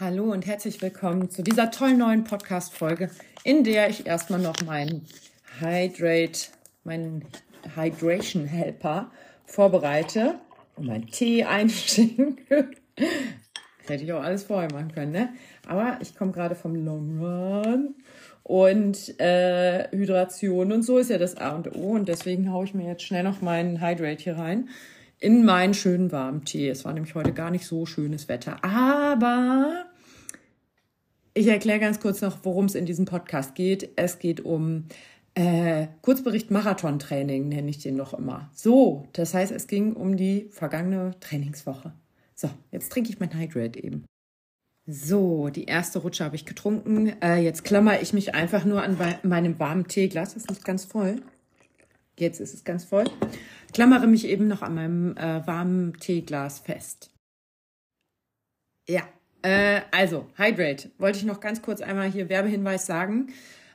Hallo und herzlich willkommen zu dieser tollen neuen Podcast-Folge, in der ich erstmal noch meinen Hydrate, meinen Hydration Helper vorbereite und meinen Tee einschenke. Hätte ich auch alles vorher machen können, ne? Aber ich komme gerade vom Long Run und äh, Hydration und so ist ja das A und O und deswegen haue ich mir jetzt schnell noch meinen Hydrate hier rein in meinen schönen warmen Tee. Es war nämlich heute gar nicht so schönes Wetter. Aber ich erkläre ganz kurz noch, worum es in diesem Podcast geht. Es geht um äh, Kurzbericht Marathon-Training, nenne ich den noch immer. So, das heißt, es ging um die vergangene Trainingswoche. So, jetzt trinke ich mein Hydrate eben. So, die erste Rutsche habe ich getrunken. Äh, jetzt klammer ich mich einfach nur an meinem warmen Teeglas. Das ist nicht ganz voll. Jetzt ist es ganz voll klammere mich eben noch an meinem äh, warmen Teeglas fest. Ja, äh, also Hydrate. Wollte ich noch ganz kurz einmal hier Werbehinweis sagen.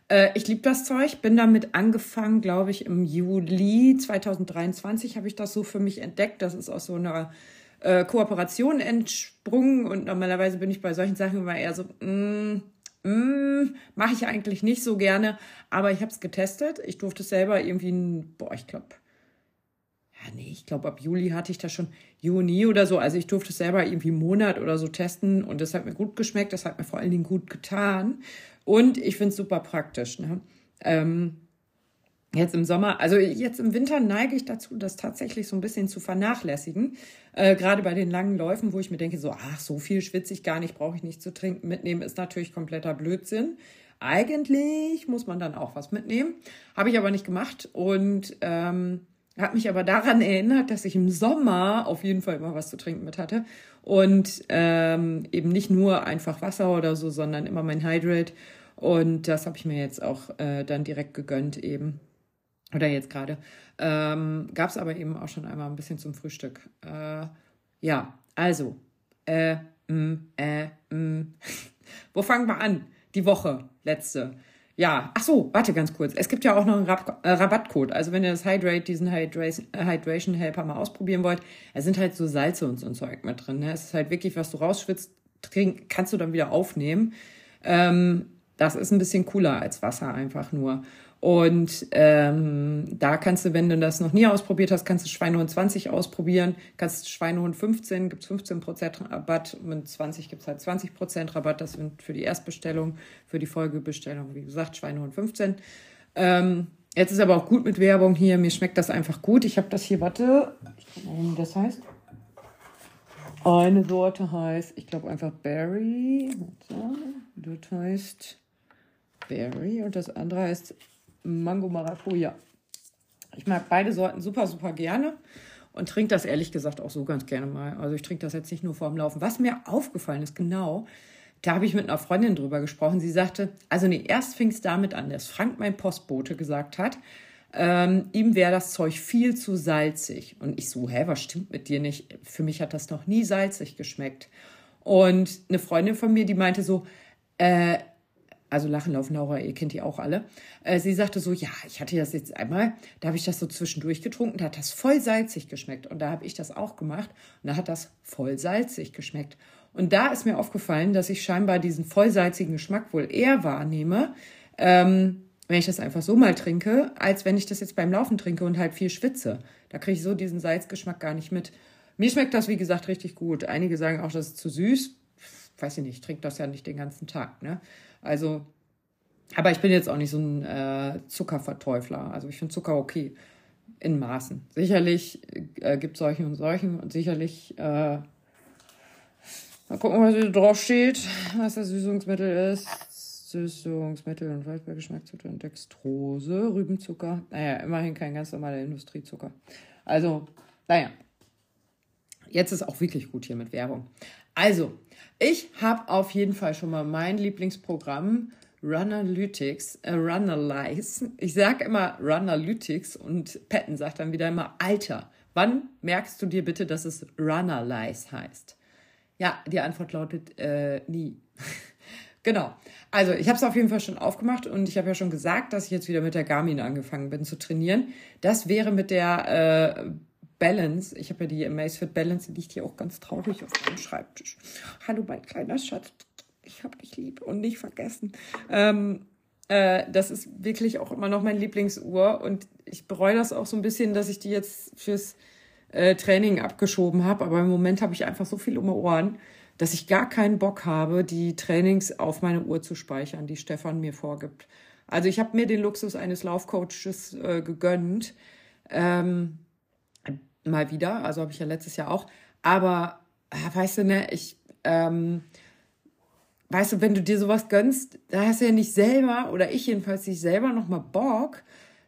Äh, ich liebe das Zeug, bin damit angefangen, glaube ich, im Juli 2023 habe ich das so für mich entdeckt. Das ist aus so einer äh, Kooperation entsprungen und normalerweise bin ich bei solchen Sachen immer eher so, mm, mm, mache ich eigentlich nicht so gerne, aber ich habe es getestet. Ich durfte es selber irgendwie, boah, ich glaube, ja, nee, ich glaube, ab Juli hatte ich das schon, Juni oder so. Also ich durfte es selber irgendwie einen Monat oder so testen und das hat mir gut geschmeckt, das hat mir vor allen Dingen gut getan. Und ich finde es super praktisch. Ne? Ähm, jetzt im Sommer, also jetzt im Winter neige ich dazu, das tatsächlich so ein bisschen zu vernachlässigen. Äh, Gerade bei den langen Läufen, wo ich mir denke, so, ach, so viel schwitze ich gar nicht, brauche ich nicht zu trinken. Mitnehmen ist natürlich kompletter Blödsinn. Eigentlich muss man dann auch was mitnehmen. Habe ich aber nicht gemacht. Und ähm, hat mich aber daran erinnert, dass ich im Sommer auf jeden Fall immer was zu trinken mit hatte. Und ähm, eben nicht nur einfach Wasser oder so, sondern immer mein Hydrate. Und das habe ich mir jetzt auch äh, dann direkt gegönnt eben. Oder jetzt gerade. Ähm, Gab es aber eben auch schon einmal ein bisschen zum Frühstück. Äh, ja, also. Äh, mm, äh, mm. Wo fangen wir an? Die Woche, letzte. Ja, ach so, warte ganz kurz. Es gibt ja auch noch einen Rab äh, Rabattcode. Also wenn ihr das Hydrate, diesen Hydration, Hydration Helper mal ausprobieren wollt, es sind halt so Salze und so ein Zeug mit drin. Ne? Es ist halt wirklich, was du rausschwitzt, trink, kannst du dann wieder aufnehmen. Ähm, das ist ein bisschen cooler als Wasser einfach nur. Und ähm, da kannst du, wenn du das noch nie ausprobiert hast, kannst du Schweinehund 20 ausprobieren, kannst Schweinehund 15, gibt's 15% Rabatt, mit 20 gibt's halt 20% Rabatt, das sind für die Erstbestellung, für die Folgebestellung, wie gesagt, Schweinehund 15. Ähm, jetzt ist aber auch gut mit Werbung hier, mir schmeckt das einfach gut. Ich habe das hier, warte, das heißt. Eine Sorte heißt, ich glaube einfach Berry, das heißt Berry und das andere heißt Mango Maracuja. Ich mag beide Sorten super, super gerne und trinke das ehrlich gesagt auch so ganz gerne mal. Also ich trinke das jetzt nicht nur vorm Laufen. Was mir aufgefallen ist, genau, da habe ich mit einer Freundin drüber gesprochen. Sie sagte, also nee, erst fing es damit an, dass Frank, mein Postbote, gesagt hat, ähm, ihm wäre das Zeug viel zu salzig. Und ich so, hä, was stimmt mit dir nicht? Für mich hat das noch nie salzig geschmeckt. Und eine Freundin von mir, die meinte so, äh, also Lachen laufen Laura, ihr kennt die auch alle. Äh, sie sagte so, ja, ich hatte das jetzt einmal, da habe ich das so zwischendurch getrunken, da hat das voll salzig geschmeckt. Und da habe ich das auch gemacht und da hat das voll salzig geschmeckt. Und da ist mir aufgefallen, dass ich scheinbar diesen vollsalzigen Geschmack wohl eher wahrnehme, ähm, wenn ich das einfach so mal trinke, als wenn ich das jetzt beim Laufen trinke und halt viel schwitze. Da kriege ich so diesen Salzgeschmack gar nicht mit. Mir schmeckt das, wie gesagt, richtig gut. Einige sagen auch, das ist zu süß. Weiß ich nicht, ich trinke das ja nicht den ganzen Tag. Ne? Also, aber ich bin jetzt auch nicht so ein äh, Zuckerverteufler. Also ich finde Zucker okay in Maßen. Sicherlich äh, gibt es solche und solchen und sicherlich, äh, mal gucken, was hier drauf steht, was das Süßungsmittel ist. Süßungsmittel und Waldbeergeschmacksmittel und Dextrose, Rübenzucker. Naja, immerhin kein ganz normaler Industriezucker. Also, naja. Jetzt ist auch wirklich gut hier mit Werbung. Also, ich habe auf jeden Fall schon mal mein Lieblingsprogramm Runalytics, äh, Runalyze. Ich sage immer Runalytics und Patton sagt dann wieder immer, Alter, wann merkst du dir bitte, dass es Runalyze heißt? Ja, die Antwort lautet äh, nie. genau. Also ich habe es auf jeden Fall schon aufgemacht und ich habe ja schon gesagt, dass ich jetzt wieder mit der Garmin angefangen bin zu trainieren. Das wäre mit der äh, Balance. Ich habe ja die Amazfit Balance, die liegt hier auch ganz traurig auf meinem Schreibtisch. Hallo, mein kleiner Schatz. ich hab dich lieb und nicht vergessen. Ähm, äh, das ist wirklich auch immer noch mein Lieblingsuhr und ich bereue das auch so ein bisschen, dass ich die jetzt fürs äh, Training abgeschoben habe. Aber im Moment habe ich einfach so viel um die Ohren, dass ich gar keinen Bock habe, die Trainings auf meine Uhr zu speichern, die Stefan mir vorgibt. Also ich habe mir den Luxus eines Laufcoaches äh, gegönnt. Ähm, mal wieder, also habe ich ja letztes Jahr auch. Aber ah, weißt du, ne, ich, ähm, weißt du, wenn du dir sowas gönnst, da hast du ja nicht selber, oder ich jedenfalls nicht selber nochmal Bock,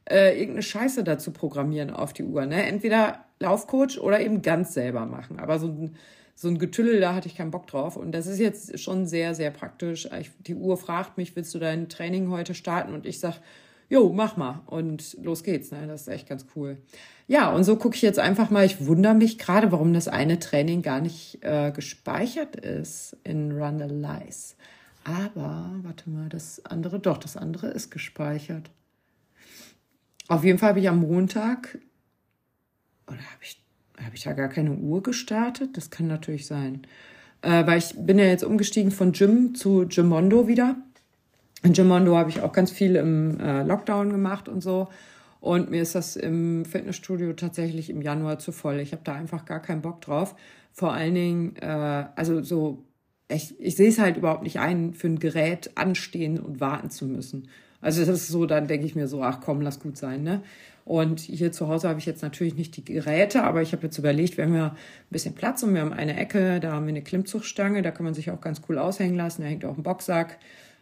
äh, irgendeine Scheiße dazu programmieren auf die Uhr. Ne? Entweder Laufcoach oder eben ganz selber machen. Aber so ein, so ein Getüllel, da hatte ich keinen Bock drauf. Und das ist jetzt schon sehr, sehr praktisch. Ich, die Uhr fragt mich, willst du dein Training heute starten? Und ich sage, jo, mach mal. Und los geht's. Ne? Das ist echt ganz cool. Ja, und so gucke ich jetzt einfach mal. Ich wundere mich gerade, warum das eine Training gar nicht äh, gespeichert ist in Run the Lies. Aber, warte mal, das andere, doch, das andere ist gespeichert. Auf jeden Fall habe ich am Montag, oder habe ich, hab ich da gar keine Uhr gestartet? Das kann natürlich sein. Äh, weil ich bin ja jetzt umgestiegen von Gym zu Gymondo wieder. In Gymondo habe ich auch ganz viel im äh, Lockdown gemacht und so. Und mir ist das im Fitnessstudio tatsächlich im Januar zu voll. Ich habe da einfach gar keinen Bock drauf. Vor allen Dingen, äh, also so, ich, ich sehe es halt überhaupt nicht ein, für ein Gerät anstehen und warten zu müssen. Also das ist so, dann denke ich mir so, ach komm, lass gut sein, ne? Und hier zu Hause habe ich jetzt natürlich nicht die Geräte, aber ich habe jetzt überlegt, wir haben ja ein bisschen Platz und wir haben eine Ecke, da haben wir eine Klimmzugstange, da kann man sich auch ganz cool aushängen lassen, da hängt auch ein Boxsack,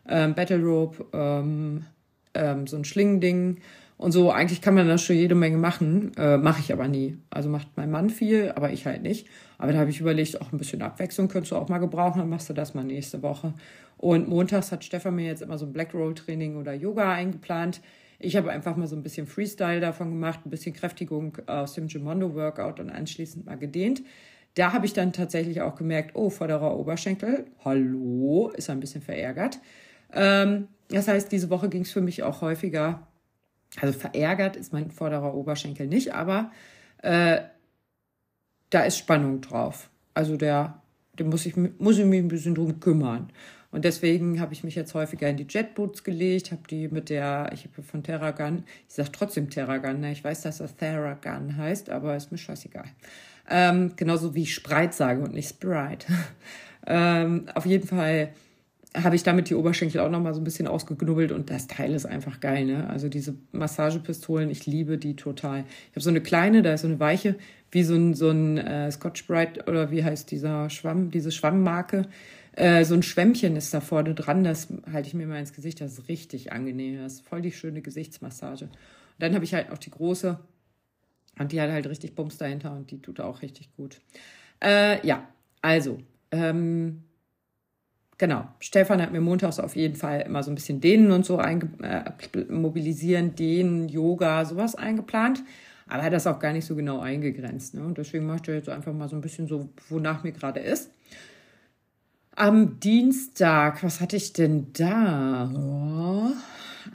ähm, Battle Rope, ähm, ähm, so ein Schlingending und so. Eigentlich kann man da schon jede Menge machen, äh, mache ich aber nie. Also macht mein Mann viel, aber ich halt nicht. Aber da habe ich überlegt, auch ein bisschen Abwechslung könntest du auch mal gebrauchen, dann machst du das mal nächste Woche. Und montags hat Stefan mir jetzt immer so ein Black Roll Training oder Yoga eingeplant. Ich habe einfach mal so ein bisschen Freestyle davon gemacht, ein bisschen Kräftigung aus dem Gimondo Workout und anschließend mal gedehnt. Da habe ich dann tatsächlich auch gemerkt, oh, vorderer Oberschenkel, hallo, ist ein bisschen verärgert. Ähm, das heißt, diese Woche ging es für mich auch häufiger, also verärgert ist mein vorderer Oberschenkel nicht, aber äh, da ist Spannung drauf. Also der, der muss ich, muss ich mich ein bisschen drum kümmern. Und deswegen habe ich mich jetzt häufiger in die Jetboots gelegt, habe die mit der, ich habe von Terragun, ich sage trotzdem Terragun, ne? ich weiß, dass das Theragun heißt, aber ist mir scheißegal. Ähm, genauso wie ich Sprite sage und nicht Sprite. ähm, auf jeden Fall habe ich damit die Oberschenkel auch noch mal so ein bisschen ausgeknubbelt und das Teil ist einfach geil, ne? Also diese Massagepistolen, ich liebe die total. Ich habe so eine kleine, da ist so eine weiche, wie so ein, so ein äh, Scotch Brite oder wie heißt dieser Schwamm, diese Schwammmarke. Äh, so ein Schwämmchen ist da vorne dran, das halte ich mir mal ins Gesicht, das ist richtig angenehm, das ist voll die schöne Gesichtsmassage. Und dann habe ich halt noch die große und die hat halt richtig Bums dahinter und die tut auch richtig gut. Äh, ja, also, ähm, genau, Stefan hat mir montags auf jeden Fall immer so ein bisschen Dehnen und so einge äh, mobilisieren, Dehnen, Yoga, sowas eingeplant. Aber hat das auch gar nicht so genau eingegrenzt. Ne? Und deswegen mache ich jetzt einfach mal so ein bisschen so, wonach mir gerade ist. Am Dienstag, was hatte ich denn da? Oh,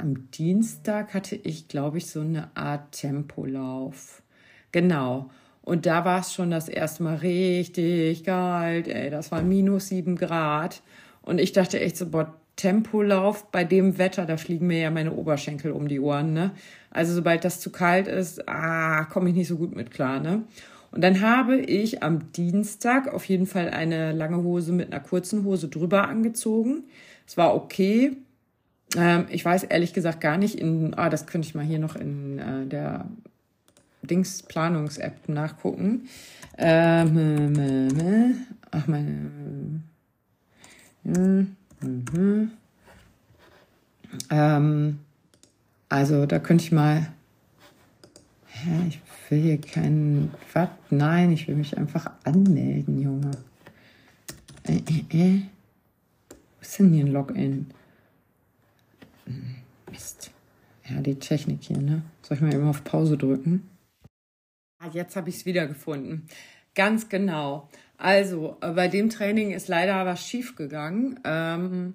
am Dienstag hatte ich, glaube ich, so eine Art Tempolauf. Genau. Und da war es schon das erste Mal richtig kalt, ey. Das war minus sieben Grad. Und ich dachte echt so, boah, Tempolauf bei dem Wetter, da fliegen mir ja meine Oberschenkel um die Ohren, ne? Also sobald das zu kalt ist, ah, komme ich nicht so gut mit klar, ne? Und dann habe ich am Dienstag auf jeden Fall eine lange Hose mit einer kurzen Hose drüber angezogen. Es war okay. Ähm, ich weiß ehrlich gesagt gar nicht in, ah, das könnte ich mal hier noch in äh, der Dings Planungs-App nachgucken. Ähm, ach, meine. Mhm. Ähm, also da könnte ich mal. Hä, ich will hier keinen. Was? Nein, ich will mich einfach anmelden, Junge. Äh, äh, äh. Was ist denn hier ein Login? Mist. Ja, die Technik hier, ne? Soll ich mal eben auf Pause drücken? Ah, jetzt habe ich es wiedergefunden. Ganz genau. Also, äh, bei dem Training ist leider was schief gegangen. Ähm,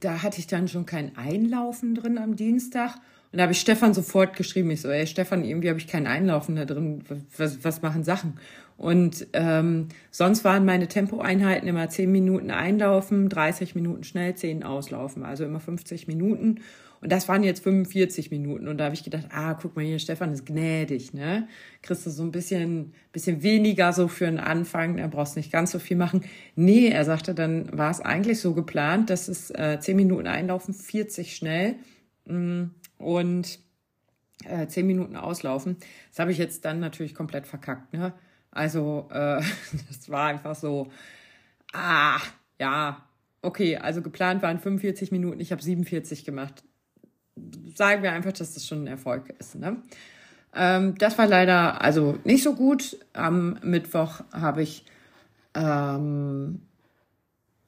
da hatte ich dann schon kein Einlaufen drin am Dienstag und da habe ich Stefan sofort geschrieben. Ich so, ey Stefan, irgendwie habe ich kein Einlaufen da drin. Was, was machen Sachen? Und ähm, sonst waren meine Tempoeinheiten immer 10 Minuten einlaufen, 30 Minuten schnell, 10 auslaufen, also immer 50 Minuten. Und das waren jetzt 45 Minuten. Und da habe ich gedacht, ah, guck mal hier, Stefan ist gnädig, ne? Kriegst du so ein bisschen, bisschen weniger so für einen Anfang, da brauchst nicht ganz so viel machen. Nee, er sagte, dann war es eigentlich so geplant, dass es äh, 10 Minuten einlaufen, 40 schnell mm, und äh, 10 Minuten auslaufen. Das habe ich jetzt dann natürlich komplett verkackt, ne? Also, äh, das war einfach so, ah, ja, okay, also geplant waren 45 Minuten, ich habe 47 gemacht sagen wir einfach, dass das schon ein Erfolg ist. Ne? Ähm, das war leider also nicht so gut. Am Mittwoch habe ich, ähm,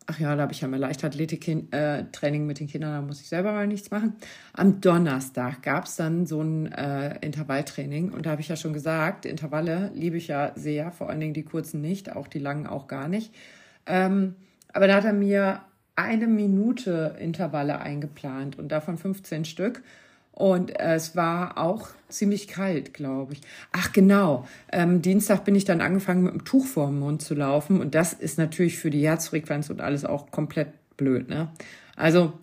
ach ja, da habe ich ja mal Leichtathletik-Training äh, mit den Kindern, da muss ich selber mal nichts machen. Am Donnerstag gab es dann so ein äh, Intervalltraining und da habe ich ja schon gesagt, Intervalle liebe ich ja sehr, vor allen Dingen die kurzen nicht, auch die langen auch gar nicht. Ähm, aber da hat er mir eine Minute Intervalle eingeplant und davon 15 Stück. Und es war auch ziemlich kalt, glaube ich. Ach genau, ähm, Dienstag bin ich dann angefangen mit dem Tuch vor dem Mund zu laufen. Und das ist natürlich für die Herzfrequenz und alles auch komplett blöd. Ne? Also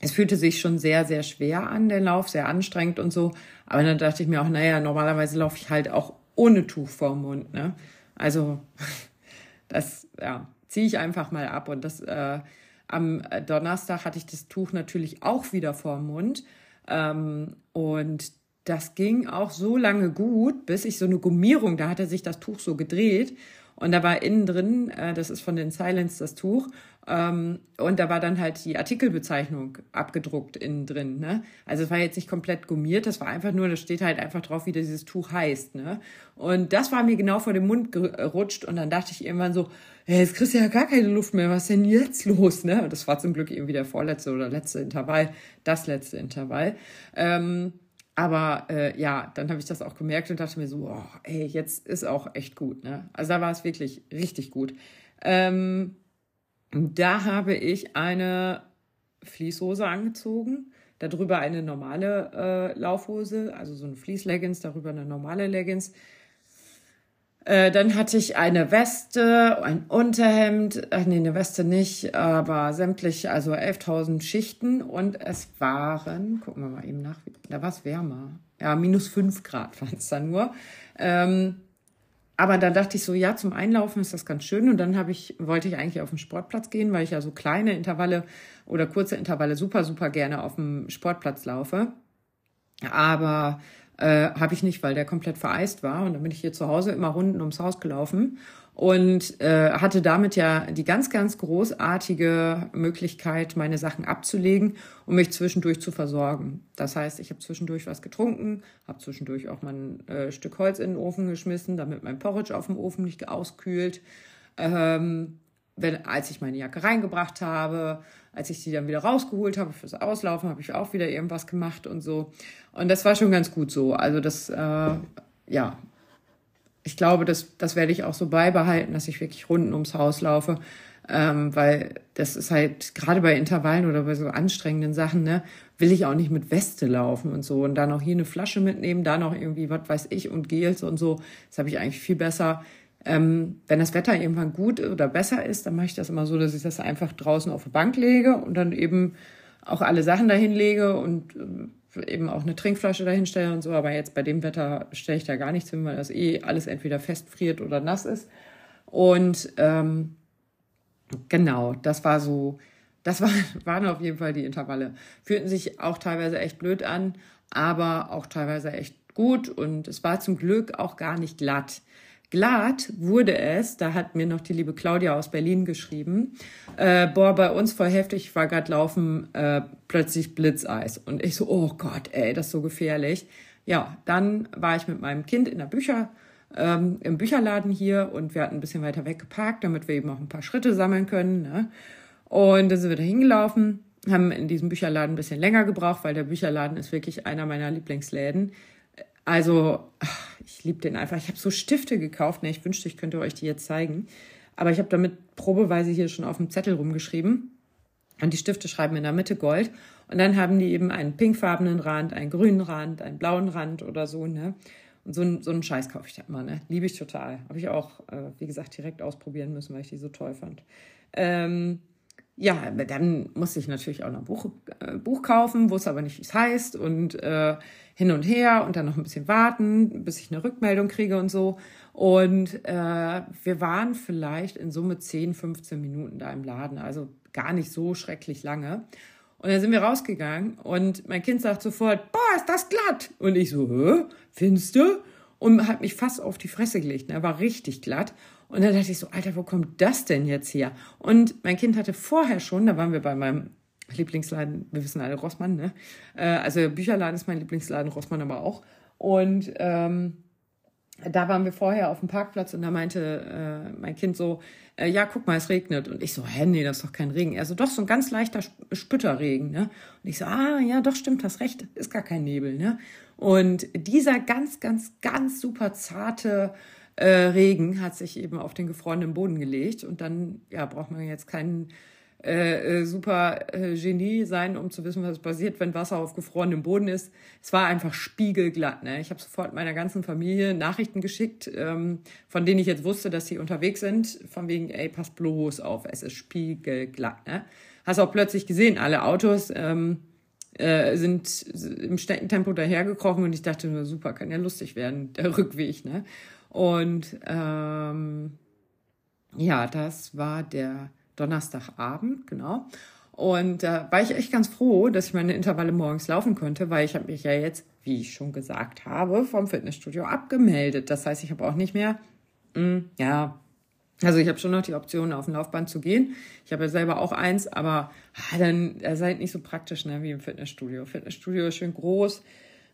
es fühlte sich schon sehr, sehr schwer an, der Lauf, sehr anstrengend und so. Aber dann dachte ich mir auch, naja, normalerweise laufe ich halt auch ohne Tuch vor dem Mund. Ne? Also das ja, ziehe ich einfach mal ab. Und das... Äh, am äh, Donnerstag hatte ich das Tuch natürlich auch wieder vorm Mund. Ähm, und das ging auch so lange gut, bis ich so eine Gummierung, da hatte sich das Tuch so gedreht. Und da war innen drin, äh, das ist von den Silence das Tuch, ähm, und da war dann halt die Artikelbezeichnung abgedruckt innen drin. Ne? Also es war jetzt nicht komplett gummiert, das war einfach nur, da steht halt einfach drauf, wie dieses Tuch heißt. Ne? Und das war mir genau vor dem Mund gerutscht und dann dachte ich irgendwann so, hey, jetzt kriegst du ja gar keine Luft mehr, was ist denn jetzt los? Ne? Und das war zum Glück irgendwie der vorletzte oder letzte Intervall, das letzte Intervall. Ähm, aber äh, ja, dann habe ich das auch gemerkt und dachte mir so, oh, ey, jetzt ist auch echt gut. Ne? Also da war es wirklich richtig gut. Ähm, da habe ich eine Fließhose angezogen, darüber eine normale äh, Laufhose, also so eine Fließleggings, darüber eine normale Leggings. Äh, dann hatte ich eine Weste, ein Unterhemd, ach nee, eine Weste nicht, aber sämtlich, also 11.000 Schichten und es waren, gucken wir mal eben nach, da war es wärmer. Ja, minus 5 Grad waren es dann nur. Ähm, aber dann dachte ich so, ja, zum Einlaufen ist das ganz schön. Und dann habe ich, wollte ich eigentlich auf den Sportplatz gehen, weil ich ja so kleine Intervalle oder kurze Intervalle super, super gerne auf dem Sportplatz laufe. Aber äh, habe ich nicht, weil der komplett vereist war. Und dann bin ich hier zu Hause immer Runden ums Haus gelaufen und äh, hatte damit ja die ganz, ganz großartige Möglichkeit, meine Sachen abzulegen und mich zwischendurch zu versorgen. Das heißt, ich habe zwischendurch was getrunken, habe zwischendurch auch mal ein äh, Stück Holz in den Ofen geschmissen, damit mein Porridge auf dem Ofen nicht auskühlt. Ähm, wenn, als ich meine Jacke reingebracht habe, als ich sie dann wieder rausgeholt habe fürs Auslaufen, habe ich auch wieder irgendwas gemacht und so. Und das war schon ganz gut so. Also das, äh, ja, ich glaube, das, das werde ich auch so beibehalten, dass ich wirklich Runden ums Haus laufe. Ähm, weil das ist halt, gerade bei Intervallen oder bei so anstrengenden Sachen, ne, will ich auch nicht mit Weste laufen und so. Und dann noch hier eine Flasche mitnehmen, da noch irgendwie, was weiß ich, und Gels und so. Das habe ich eigentlich viel besser. Ähm, wenn das Wetter irgendwann gut oder besser ist, dann mache ich das immer so, dass ich das einfach draußen auf die Bank lege und dann eben auch alle Sachen dahin lege und äh, eben auch eine Trinkflasche dahinstellen und so, aber jetzt bei dem Wetter stelle ich da gar nichts hin, weil das eh alles entweder festfriert oder nass ist. Und ähm, genau, das war so, das war, waren auf jeden Fall die Intervalle. Fühlten sich auch teilweise echt blöd an, aber auch teilweise echt gut und es war zum Glück auch gar nicht glatt. Glatt wurde es, da hat mir noch die liebe Claudia aus Berlin geschrieben, äh, boah, bei uns voll heftig, ich war gerade laufen, äh, plötzlich Blitzeis. Und ich so, oh Gott, ey, das ist so gefährlich. Ja, dann war ich mit meinem Kind in der Bücher, ähm, im Bücherladen hier und wir hatten ein bisschen weiter weg geparkt, damit wir eben auch ein paar Schritte sammeln können. Ne? Und dann sind wir da hingelaufen, haben in diesem Bücherladen ein bisschen länger gebraucht, weil der Bücherladen ist wirklich einer meiner Lieblingsläden. Also, ich liebe den einfach. Ich habe so Stifte gekauft. Ne, ich wünschte, ich könnte euch die jetzt zeigen. Aber ich habe damit probeweise hier schon auf dem Zettel rumgeschrieben. Und die Stifte schreiben in der Mitte Gold. Und dann haben die eben einen pinkfarbenen Rand, einen grünen Rand, einen blauen Rand oder so. Ne? Und so, ein, so einen Scheiß kaufe ich da immer, ne? Liebe ich total. Habe ich auch, äh, wie gesagt, direkt ausprobieren müssen, weil ich die so toll fand. Ähm, ja, dann musste ich natürlich auch noch ein Buch, äh, Buch kaufen, wusste aber nicht, wie es heißt und äh, hin und her und dann noch ein bisschen warten, bis ich eine Rückmeldung kriege und so. Und äh, wir waren vielleicht in Summe 10, 15 Minuten da im Laden, also gar nicht so schrecklich lange. Und dann sind wir rausgegangen und mein Kind sagt sofort, boah, ist das glatt. Und ich so, hä, findest du? Und hat mich fast auf die Fresse gelegt. Er ne? war richtig glatt. Und dann dachte ich so, Alter, wo kommt das denn jetzt her? Und mein Kind hatte vorher schon, da waren wir bei meinem Lieblingsladen, wir wissen alle, Rossmann, ne? Äh, also Bücherladen ist mein Lieblingsladen, Rossmann aber auch. Und ähm, da waren wir vorher auf dem Parkplatz und da meinte äh, mein Kind so, äh, ja, guck mal, es regnet. Und ich so, hä, nee, das ist doch kein Regen. Er so, doch, so ein ganz leichter Spütterregen, ne? Und ich so, ah, ja, doch, stimmt, hast recht, ist gar kein Nebel, ne? Und dieser ganz, ganz, ganz super zarte äh, Regen hat sich eben auf den gefrorenen Boden gelegt und dann, ja, braucht man jetzt keinen äh, äh, super äh, Genie sein, um zu wissen, was passiert, wenn Wasser auf gefrorenem Boden ist. Es war einfach spiegelglatt. Ne? Ich habe sofort meiner ganzen Familie Nachrichten geschickt, ähm, von denen ich jetzt wusste, dass sie unterwegs sind, von wegen, ey, pass bloß auf, es ist spiegelglatt. Ne? Hast auch plötzlich gesehen, alle Autos ähm, äh, sind im Steckentempo dahergekrochen und ich dachte nur, super, kann ja lustig werden, der Rückweg. Ne? Und ähm, ja, das war der Donnerstagabend, genau. Und da äh, war ich echt ganz froh, dass ich meine Intervalle morgens laufen konnte, weil ich habe mich ja jetzt, wie ich schon gesagt habe, vom Fitnessstudio abgemeldet. Das heißt, ich habe auch nicht mehr, mh, hm, ja, also ich habe schon noch die Option, auf ein Laufband zu gehen. Ich habe ja selber auch eins, aber ah, dann das ist halt nicht so praktisch ne, wie im Fitnessstudio. Fitnessstudio ist schön groß,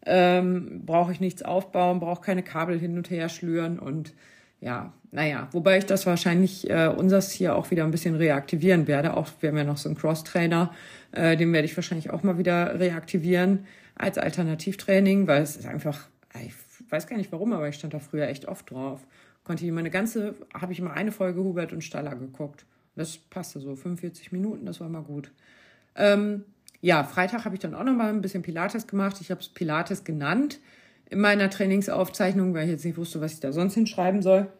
ähm, brauche ich nichts aufbauen, brauche keine Kabel hin und her schlüren und ja, naja, wobei ich das wahrscheinlich äh, unseres hier auch wieder ein bisschen reaktivieren werde. Auch wir haben ja noch so einen Cross-Trainer, äh, den werde ich wahrscheinlich auch mal wieder reaktivieren als Alternativtraining, weil es ist einfach, ich weiß gar nicht warum, aber ich stand da früher echt oft drauf. Konnte ich immer eine ganze, habe ich immer eine Folge Hubert und Staller geguckt. Das passte so, 45 Minuten, das war mal gut. Ähm, ja, Freitag habe ich dann auch noch mal ein bisschen Pilates gemacht. Ich habe es Pilates genannt in meiner Trainingsaufzeichnung, weil ich jetzt nicht wusste, was ich da sonst hinschreiben soll.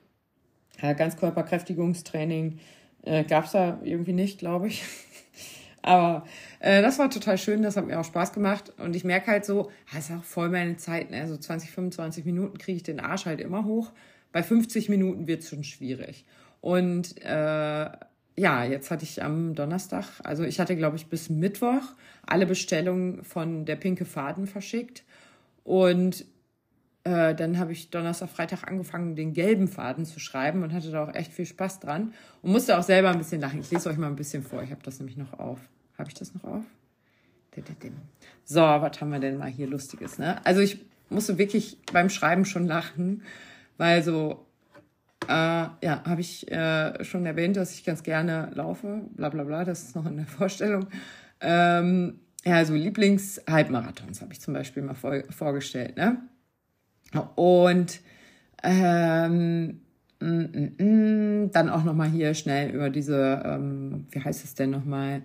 Ja, Ganzkörperkräftigungstraining äh, gab es da irgendwie nicht, glaube ich. Aber äh, das war total schön, das hat mir auch Spaß gemacht. Und ich merke halt so, das ist auch voll meine Zeit. Ne? Also 20, 25 Minuten kriege ich den Arsch halt immer hoch. Bei 50 Minuten wird es schon schwierig. Und äh, ja, jetzt hatte ich am Donnerstag, also ich hatte, glaube ich, bis Mittwoch alle Bestellungen von der Pinke Faden verschickt. Und äh, dann habe ich Donnerstag, Freitag angefangen, den gelben Faden zu schreiben und hatte da auch echt viel Spaß dran und musste auch selber ein bisschen lachen. Ich lese euch mal ein bisschen vor. Ich habe das nämlich noch auf. Habe ich das noch auf? So, was haben wir denn mal hier Lustiges? Ne? Also ich musste wirklich beim Schreiben schon lachen, weil so, äh, ja, habe ich äh, schon erwähnt, dass ich ganz gerne laufe, bla bla bla, das ist noch in der Vorstellung. Ähm, ja, also Lieblings-Halbmarathons habe ich zum Beispiel mal vor, vorgestellt. Ne? Und ähm, mm, mm, mm, dann auch nochmal hier schnell über diese, ähm, wie heißt es denn nochmal,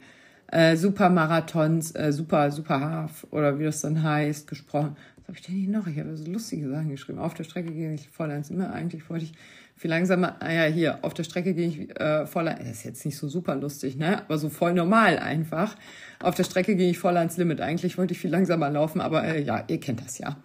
äh, Supermarathons, äh, Super, Super Half oder wie das dann heißt, gesprochen. Was habe ich denn hier noch? Ich habe so lustige Sachen geschrieben. Auf der Strecke gehe ich voll ans Immer. Eigentlich wollte ich viel langsamer. Ah ja, hier, auf der Strecke gehe ich äh, voll. Das ist jetzt nicht so super lustig, ne? Aber so voll normal einfach. Auf der Strecke gehe ich voll ans Limit. Eigentlich wollte ich viel langsamer laufen, aber äh, ja, ihr kennt das ja.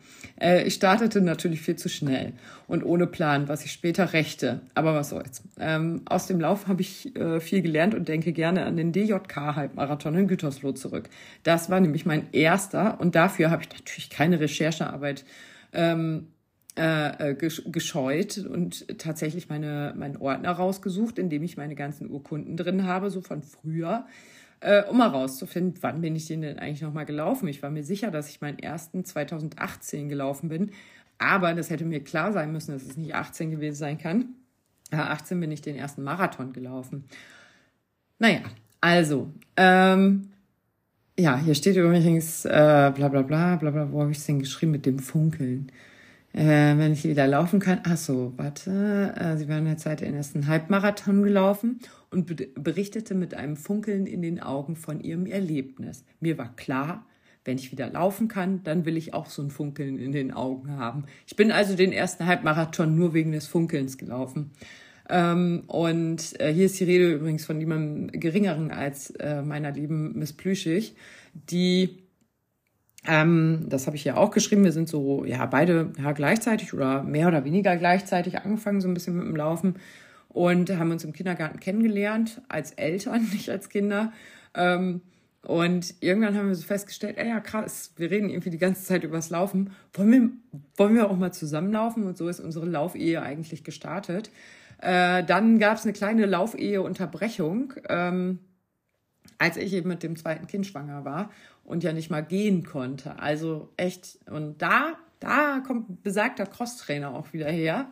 Äh, ich startete natürlich viel zu schnell und ohne Plan, was ich später rächte. Aber was soll's. Ähm, aus dem Lauf habe ich äh, viel gelernt und denke gerne an den DJK-Halbmarathon in Gütersloh zurück. Das war nämlich mein erster und dafür habe ich natürlich keine Recherchearbeit ähm, äh, äh gescheut und tatsächlich meine, meinen Ordner rausgesucht, in dem ich meine ganzen Urkunden drin habe, so von früher äh, um herauszufinden, wann bin ich den denn eigentlich nochmal gelaufen. Ich war mir sicher, dass ich meinen ersten 2018 gelaufen bin, aber das hätte mir klar sein müssen, dass es nicht 18 gewesen sein kann. Ja, 18 bin ich den ersten Marathon gelaufen. Naja, also, ähm, ja, hier steht übrigens äh, bla bla bla bla bla, wo habe ich es denn geschrieben mit dem Funkeln? Äh, wenn ich wieder laufen kann. Ach so, warte. Äh, sie waren jetzt seit den ersten Halbmarathon gelaufen und berichtete mit einem Funkeln in den Augen von ihrem Erlebnis. Mir war klar, wenn ich wieder laufen kann, dann will ich auch so ein Funkeln in den Augen haben. Ich bin also den ersten Halbmarathon nur wegen des Funkelns gelaufen. Ähm, und äh, hier ist die Rede übrigens von jemandem Geringeren als äh, meiner lieben Miss Plüschig, die ähm, das habe ich ja auch geschrieben. Wir sind so, ja, beide ja, gleichzeitig oder mehr oder weniger gleichzeitig angefangen, so ein bisschen mit dem Laufen und haben uns im Kindergarten kennengelernt, als Eltern, nicht als Kinder. Ähm, und irgendwann haben wir so festgestellt, ey, ja krass, wir reden irgendwie die ganze Zeit übers Laufen. Wollen wir, wollen wir auch mal zusammenlaufen? Und so ist unsere Laufehe eigentlich gestartet. Äh, dann gab es eine kleine Laufehe-Unterbrechung, ähm, als ich eben mit dem zweiten Kind schwanger war und ja nicht mal gehen konnte. Also echt, und da, da kommt besagter Crosstrainer auch wieder her.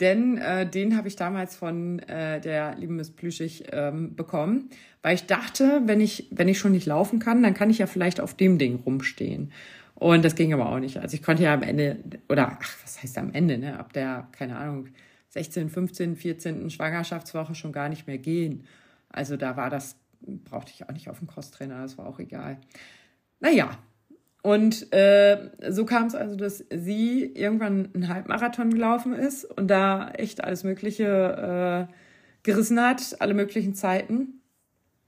Denn äh, den habe ich damals von äh, der lieben Miss Plüschig ähm, bekommen, weil ich dachte, wenn ich, wenn ich schon nicht laufen kann, dann kann ich ja vielleicht auf dem Ding rumstehen. Und das ging aber auch nicht. Also ich konnte ja am Ende, oder ach, was heißt am Ende, ne? Ab der, keine Ahnung, 16, 15, 14. Schwangerschaftswoche schon gar nicht mehr gehen. Also da war das, brauchte ich auch nicht auf den Crosstrainer, das war auch egal. Naja, und äh, so kam es also, dass sie irgendwann einen Halbmarathon gelaufen ist und da echt alles Mögliche äh, gerissen hat, alle möglichen Zeiten.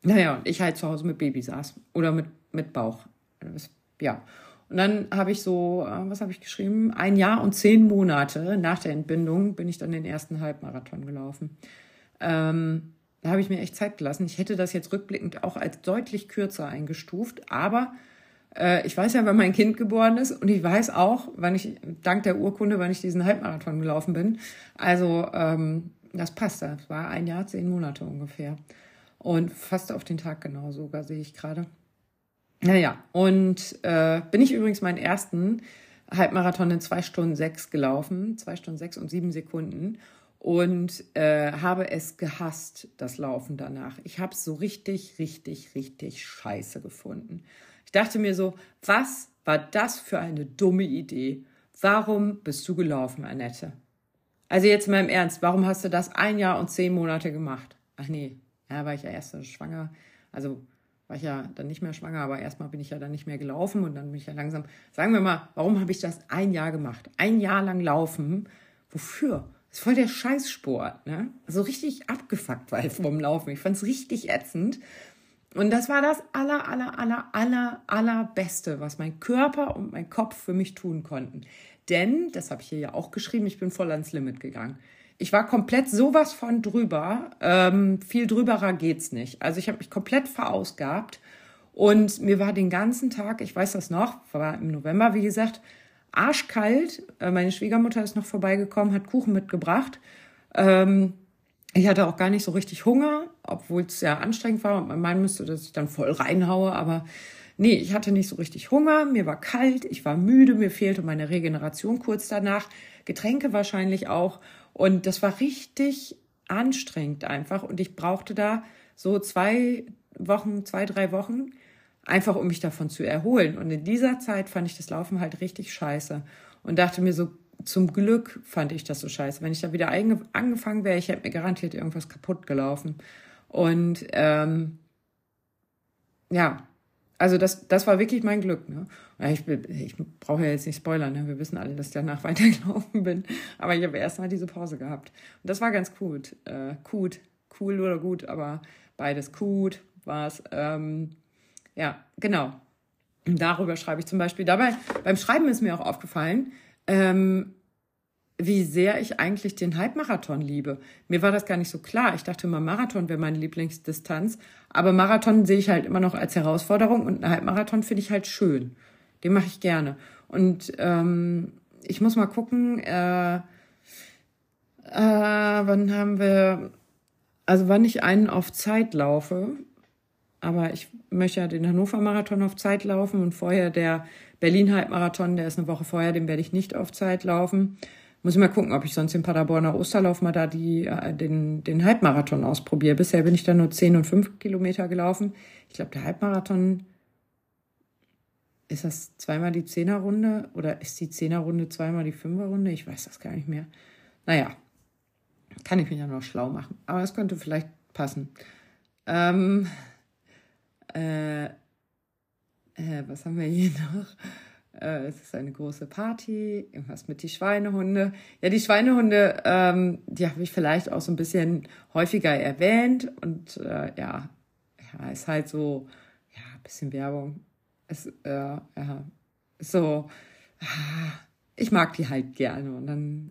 Naja, und ich halt zu Hause mit Baby saß oder mit, mit Bauch. Ja. Und dann habe ich so, äh, was habe ich geschrieben? Ein Jahr und zehn Monate nach der Entbindung bin ich dann den ersten Halbmarathon gelaufen. Ähm, da habe ich mir echt Zeit gelassen. Ich hätte das jetzt rückblickend auch als deutlich kürzer eingestuft, aber ich weiß ja, wann mein Kind geboren ist und ich weiß auch, wann ich, dank der Urkunde, wann ich diesen Halbmarathon gelaufen bin. Also ähm, das passt. Das war ein Jahr, zehn Monate ungefähr. Und fast auf den Tag genau sogar sehe ich gerade. Naja, und äh, bin ich übrigens meinen ersten Halbmarathon in zwei Stunden sechs gelaufen, zwei Stunden sechs und sieben Sekunden und äh, habe es gehasst, das Laufen danach. Ich habe es so richtig, richtig, richtig scheiße gefunden. Ich dachte mir so, was war das für eine dumme Idee? Warum bist du gelaufen, Annette? Also jetzt mal im Ernst, warum hast du das ein Jahr und zehn Monate gemacht? Ach nee, ja, war ich ja erst schwanger. Also war ich ja dann nicht mehr schwanger, aber erstmal bin ich ja dann nicht mehr gelaufen und dann bin ich ja langsam. Sagen wir mal, warum habe ich das ein Jahr gemacht? Ein Jahr lang laufen. Wofür? Das ist voll der Scheißsport, ne? So richtig abgefuckt war ich vom Laufen. Ich fand es richtig ätzend. Und das war das aller, aller, aller, aller, allerbeste, was mein Körper und mein Kopf für mich tun konnten. Denn, das habe ich hier ja auch geschrieben, ich bin voll ans Limit gegangen. Ich war komplett sowas von drüber. Ähm, viel drüberer geht's nicht. Also ich habe mich komplett verausgabt und mir war den ganzen Tag, ich weiß das noch, war im November, wie gesagt, arschkalt. Äh, meine Schwiegermutter ist noch vorbeigekommen, hat Kuchen mitgebracht. Ähm, ich hatte auch gar nicht so richtig Hunger, obwohl es sehr anstrengend war. Und man meinen müsste, dass ich dann voll reinhaue, aber nee, ich hatte nicht so richtig Hunger, mir war kalt, ich war müde, mir fehlte meine Regeneration kurz danach, Getränke wahrscheinlich auch. Und das war richtig anstrengend einfach. Und ich brauchte da so zwei Wochen, zwei, drei Wochen, einfach um mich davon zu erholen. Und in dieser Zeit fand ich das Laufen halt richtig scheiße. Und dachte mir so, zum Glück fand ich das so scheiße. Wenn ich da wieder angefangen wäre, ich hätte mir garantiert irgendwas kaputt gelaufen. Und ähm, ja, also das, das war wirklich mein Glück. Ne? Ich, ich brauche ja jetzt nicht spoilern, ne? wir wissen alle, dass ich danach weitergelaufen bin. Aber ich habe erstmal diese Pause gehabt. Und das war ganz gut. Äh, gut, cool oder gut, aber beides gut war es. Ähm, ja, genau. Darüber schreibe ich zum Beispiel. Dabei, beim Schreiben ist mir auch aufgefallen, ähm, wie sehr ich eigentlich den Halbmarathon liebe. Mir war das gar nicht so klar. Ich dachte immer, Marathon wäre meine Lieblingsdistanz. Aber Marathon sehe ich halt immer noch als Herausforderung und einen Halbmarathon finde ich halt schön. Den mache ich gerne. Und ähm, ich muss mal gucken, äh, äh, wann haben wir, also wann ich einen auf Zeit laufe. Aber ich möchte ja den Hannover Marathon auf Zeit laufen und vorher der Berlin Halbmarathon, der ist eine Woche vorher, den werde ich nicht auf Zeit laufen. Muss ich mal gucken, ob ich sonst im Paderborner Osterlauf mal da die, äh, den, den Halbmarathon ausprobiere. Bisher bin ich da nur 10 und 5 Kilometer gelaufen. Ich glaube, der Halbmarathon, ist das zweimal die Zehnerrunde oder ist die Zehnerrunde zweimal die Fünferrunde? Ich weiß das gar nicht mehr. Naja, kann ich mich ja noch schlau machen. Aber es könnte vielleicht passen. Ähm, äh, äh, was haben wir hier noch? Äh, es ist eine große Party, irgendwas mit die Schweinehunde. Ja, die Schweinehunde, ähm, die habe ich vielleicht auch so ein bisschen häufiger erwähnt und äh, ja, ja, ist halt so, ja, ein bisschen Werbung. Es, äh, ja, so, ah, ich mag die halt gerne und dann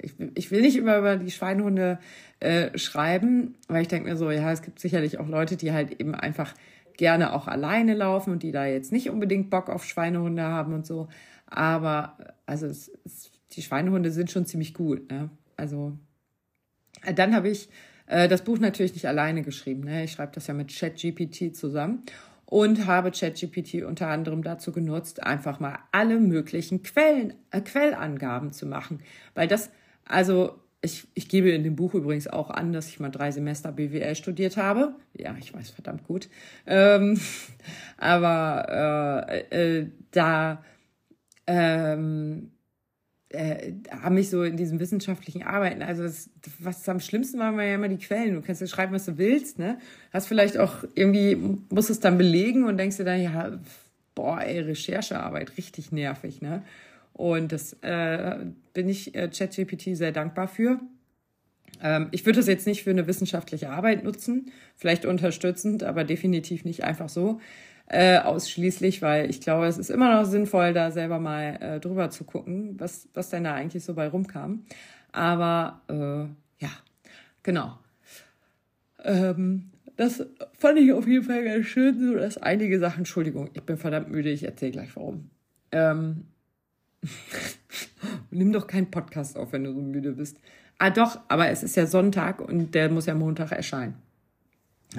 ich, ich will nicht immer über die Schweinehunde äh, schreiben, weil ich denke mir so, ja, es gibt sicherlich auch Leute, die halt eben einfach gerne auch alleine laufen und die da jetzt nicht unbedingt Bock auf Schweinehunde haben und so. Aber also es, es, die Schweinehunde sind schon ziemlich gut. Ne? Also äh, dann habe ich äh, das Buch natürlich nicht alleine geschrieben. Ne? Ich schreibe das ja mit ChatGPT zusammen und habe ChatGPT unter anderem dazu genutzt, einfach mal alle möglichen Quellen, äh, Quellangaben zu machen. Weil das, also ich, ich gebe in dem Buch übrigens auch an, dass ich mal drei Semester BWL studiert habe. Ja, ich weiß verdammt gut. Ähm, aber äh, äh, da ähm, äh, haben mich so in diesem wissenschaftlichen Arbeiten, also das, was am schlimmsten war, war ja immer die Quellen. Du kannst ja schreiben, was du willst, ne? Hast vielleicht auch irgendwie, musst es dann belegen und denkst dir dann, ja, boah, ey, Recherchearbeit, richtig nervig, ne? Und das äh, bin ich äh, ChatGPT sehr dankbar für. Ähm, ich würde das jetzt nicht für eine wissenschaftliche Arbeit nutzen, vielleicht unterstützend, aber definitiv nicht einfach so äh, ausschließlich, weil ich glaube, es ist immer noch sinnvoll, da selber mal äh, drüber zu gucken, was, was denn da eigentlich so bei rumkam. Aber äh, ja, genau. Ähm, das fand ich auf jeden Fall ganz schön, so dass einige Sachen, Entschuldigung, ich bin verdammt müde, ich erzähle gleich warum. Ähm, Nimm doch keinen Podcast auf, wenn du so müde bist. Ah, doch, aber es ist ja Sonntag und der muss ja Montag erscheinen.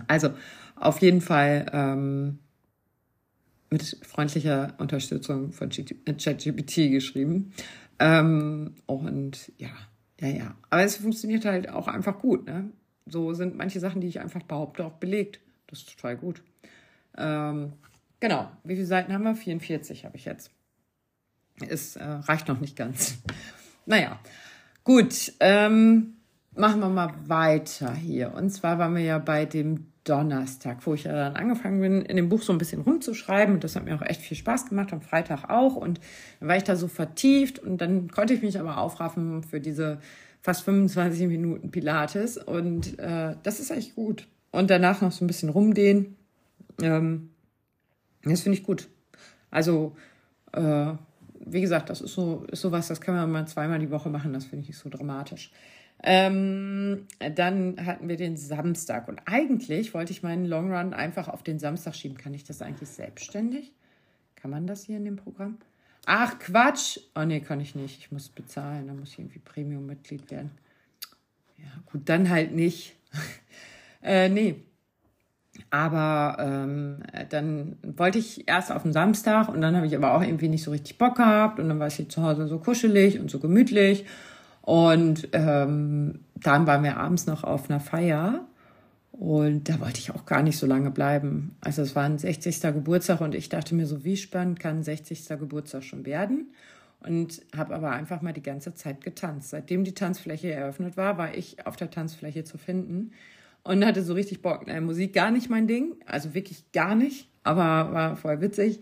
Also, auf jeden Fall ähm, mit freundlicher Unterstützung von ChatGPT geschrieben. Ähm, und ja, ja, ja. Aber es funktioniert halt auch einfach gut. Ne? So sind manche Sachen, die ich einfach behaupte, auch belegt. Das ist total gut. Ähm, genau. Wie viele Seiten haben wir? 44 habe ich jetzt es äh, reicht noch nicht ganz. Naja, gut. Ähm, machen wir mal weiter hier. Und zwar waren wir ja bei dem Donnerstag, wo ich ja dann angefangen bin, in dem Buch so ein bisschen rumzuschreiben. Und das hat mir auch echt viel Spaß gemacht, am Freitag auch. Und dann war ich da so vertieft und dann konnte ich mich aber aufraffen für diese fast 25 Minuten Pilates. Und äh, das ist echt gut. Und danach noch so ein bisschen rumdehnen. Ähm, das finde ich gut. Also äh, wie gesagt, das ist so ist sowas, das kann man mal zweimal die Woche machen, das finde ich nicht so dramatisch. Ähm, dann hatten wir den Samstag und eigentlich wollte ich meinen Long Run einfach auf den Samstag schieben. Kann ich das eigentlich selbstständig? Kann man das hier in dem Programm? Ach, Quatsch! Oh nee, kann ich nicht. Ich muss bezahlen, da muss ich irgendwie Premium-Mitglied werden. Ja, gut, dann halt nicht. äh, nee, aber ähm, dann wollte ich erst auf den Samstag und dann habe ich aber auch irgendwie nicht so richtig Bock gehabt und dann war es hier zu Hause so kuschelig und so gemütlich. Und ähm, dann waren wir abends noch auf einer Feier und da wollte ich auch gar nicht so lange bleiben. Also es war ein 60. Geburtstag und ich dachte mir so, wie spannend kann ein 60. Geburtstag schon werden? Und habe aber einfach mal die ganze Zeit getanzt. Seitdem die Tanzfläche eröffnet war, war ich auf der Tanzfläche zu finden und hatte so richtig Bock. Äh, Musik gar nicht mein Ding, also wirklich gar nicht, aber war voll witzig.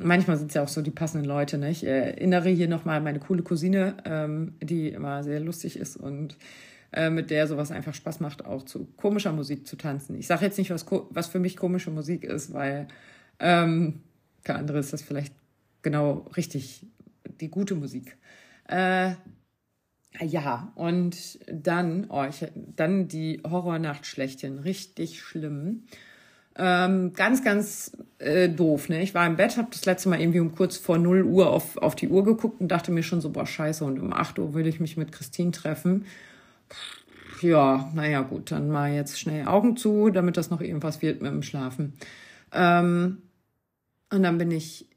Manchmal sind es ja auch so die passenden Leute. Ne? Ich erinnere hier nochmal meine coole Cousine, ähm, die immer sehr lustig ist und äh, mit der sowas einfach Spaß macht, auch zu komischer Musik zu tanzen. Ich sage jetzt nicht, was, was für mich komische Musik ist, weil ähm, für andere ist das vielleicht genau richtig die gute Musik. Äh, ja, und dann, oh, ich, dann die Horrornacht schlechthin, richtig schlimm. Ähm, ganz, ganz äh, doof. Ne? Ich war im Bett, habe das letzte Mal irgendwie um kurz vor 0 Uhr auf, auf die Uhr geguckt und dachte mir schon so, boah, scheiße, und um 8 Uhr will ich mich mit Christine treffen. Ja, naja, gut, dann mal jetzt schnell Augen zu, damit das noch irgendwas wird mit dem Schlafen. Ähm, und dann bin ich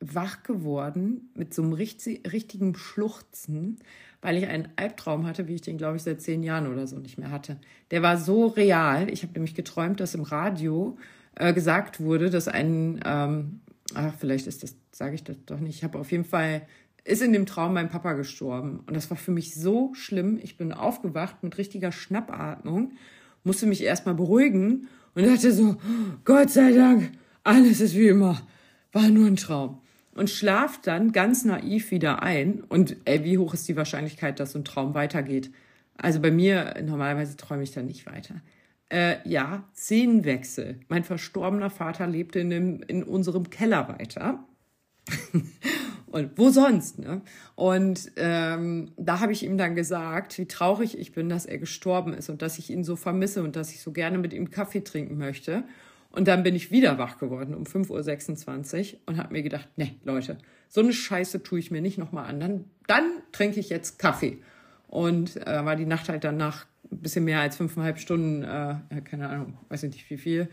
wach geworden mit so einem richtig, richtigen Schluchzen, weil ich einen Albtraum hatte, wie ich den, glaube ich, seit zehn Jahren oder so nicht mehr hatte. Der war so real. Ich habe nämlich geträumt, dass im Radio äh, gesagt wurde, dass ein, ähm, ach, vielleicht ist das, sage ich das doch nicht, ich habe auf jeden Fall, ist in dem Traum mein Papa gestorben. Und das war für mich so schlimm. Ich bin aufgewacht mit richtiger Schnappatmung, musste mich erstmal beruhigen und dachte so, Gott sei Dank, alles ist wie immer. war nur ein Traum. Und schlaft dann ganz naiv wieder ein. Und ey, wie hoch ist die Wahrscheinlichkeit, dass so ein Traum weitergeht? Also bei mir, normalerweise träume ich dann nicht weiter. Äh, ja, Szenenwechsel. Mein verstorbener Vater lebte in, dem, in unserem Keller weiter. Und wo sonst? Ne? Und ähm, da habe ich ihm dann gesagt, wie traurig ich bin, dass er gestorben ist und dass ich ihn so vermisse und dass ich so gerne mit ihm Kaffee trinken möchte. Und dann bin ich wieder wach geworden um 5.26 Uhr und habe mir gedacht, ne, Leute, so eine Scheiße tue ich mir nicht nochmal an. Dann, dann trinke ich jetzt Kaffee. Und äh, war die Nacht halt dann nach ein bisschen mehr als fünfeinhalb Stunden, äh, keine Ahnung, weiß nicht wie viel,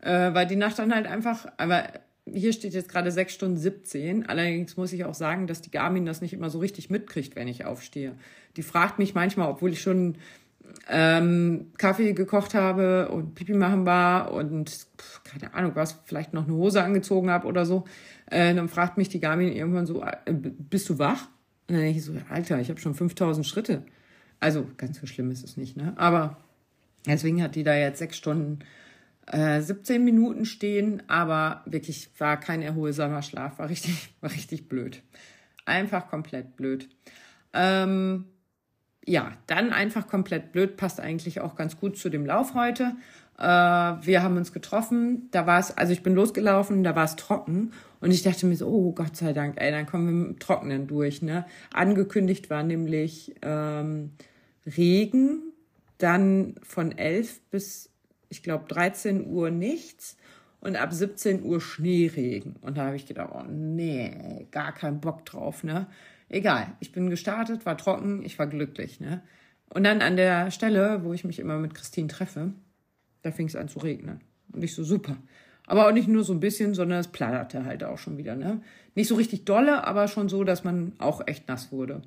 äh, war die Nacht dann halt einfach, aber hier steht jetzt gerade 6 Stunden 17. Allerdings muss ich auch sagen, dass die Garmin das nicht immer so richtig mitkriegt, wenn ich aufstehe. Die fragt mich manchmal, obwohl ich schon ähm, Kaffee gekocht habe und Pipi machen war und keine Ahnung was, vielleicht noch eine Hose angezogen habe oder so, äh, dann fragt mich die Garmin irgendwann so, äh, bist du wach? Und dann denke ich so, Alter, ich habe schon 5000 Schritte. Also ganz so schlimm ist es nicht, ne? Aber deswegen hat die da jetzt sechs Stunden äh, 17 Minuten stehen, aber wirklich war kein erholsamer Schlaf, war richtig, war richtig blöd. Einfach komplett blöd. Ähm, ja, dann einfach komplett blöd, passt eigentlich auch ganz gut zu dem Lauf heute. Äh, wir haben uns getroffen, da war es, also ich bin losgelaufen, da war es trocken und ich dachte mir so, oh Gott sei Dank, ey, dann kommen wir mit dem Trocknen durch. Ne? Angekündigt war nämlich ähm, Regen, dann von 11 bis ich glaube, 13 Uhr nichts und ab 17 Uhr Schneeregen. Und da habe ich gedacht, oh nee, gar keinen Bock drauf, ne? Egal, ich bin gestartet, war trocken, ich war glücklich, ne? Und dann an der Stelle, wo ich mich immer mit Christine treffe, da fing es an zu regnen. Und ich so, super. Aber auch nicht nur so ein bisschen, sondern es platterte halt auch schon wieder, ne? Nicht so richtig dolle, aber schon so, dass man auch echt nass wurde.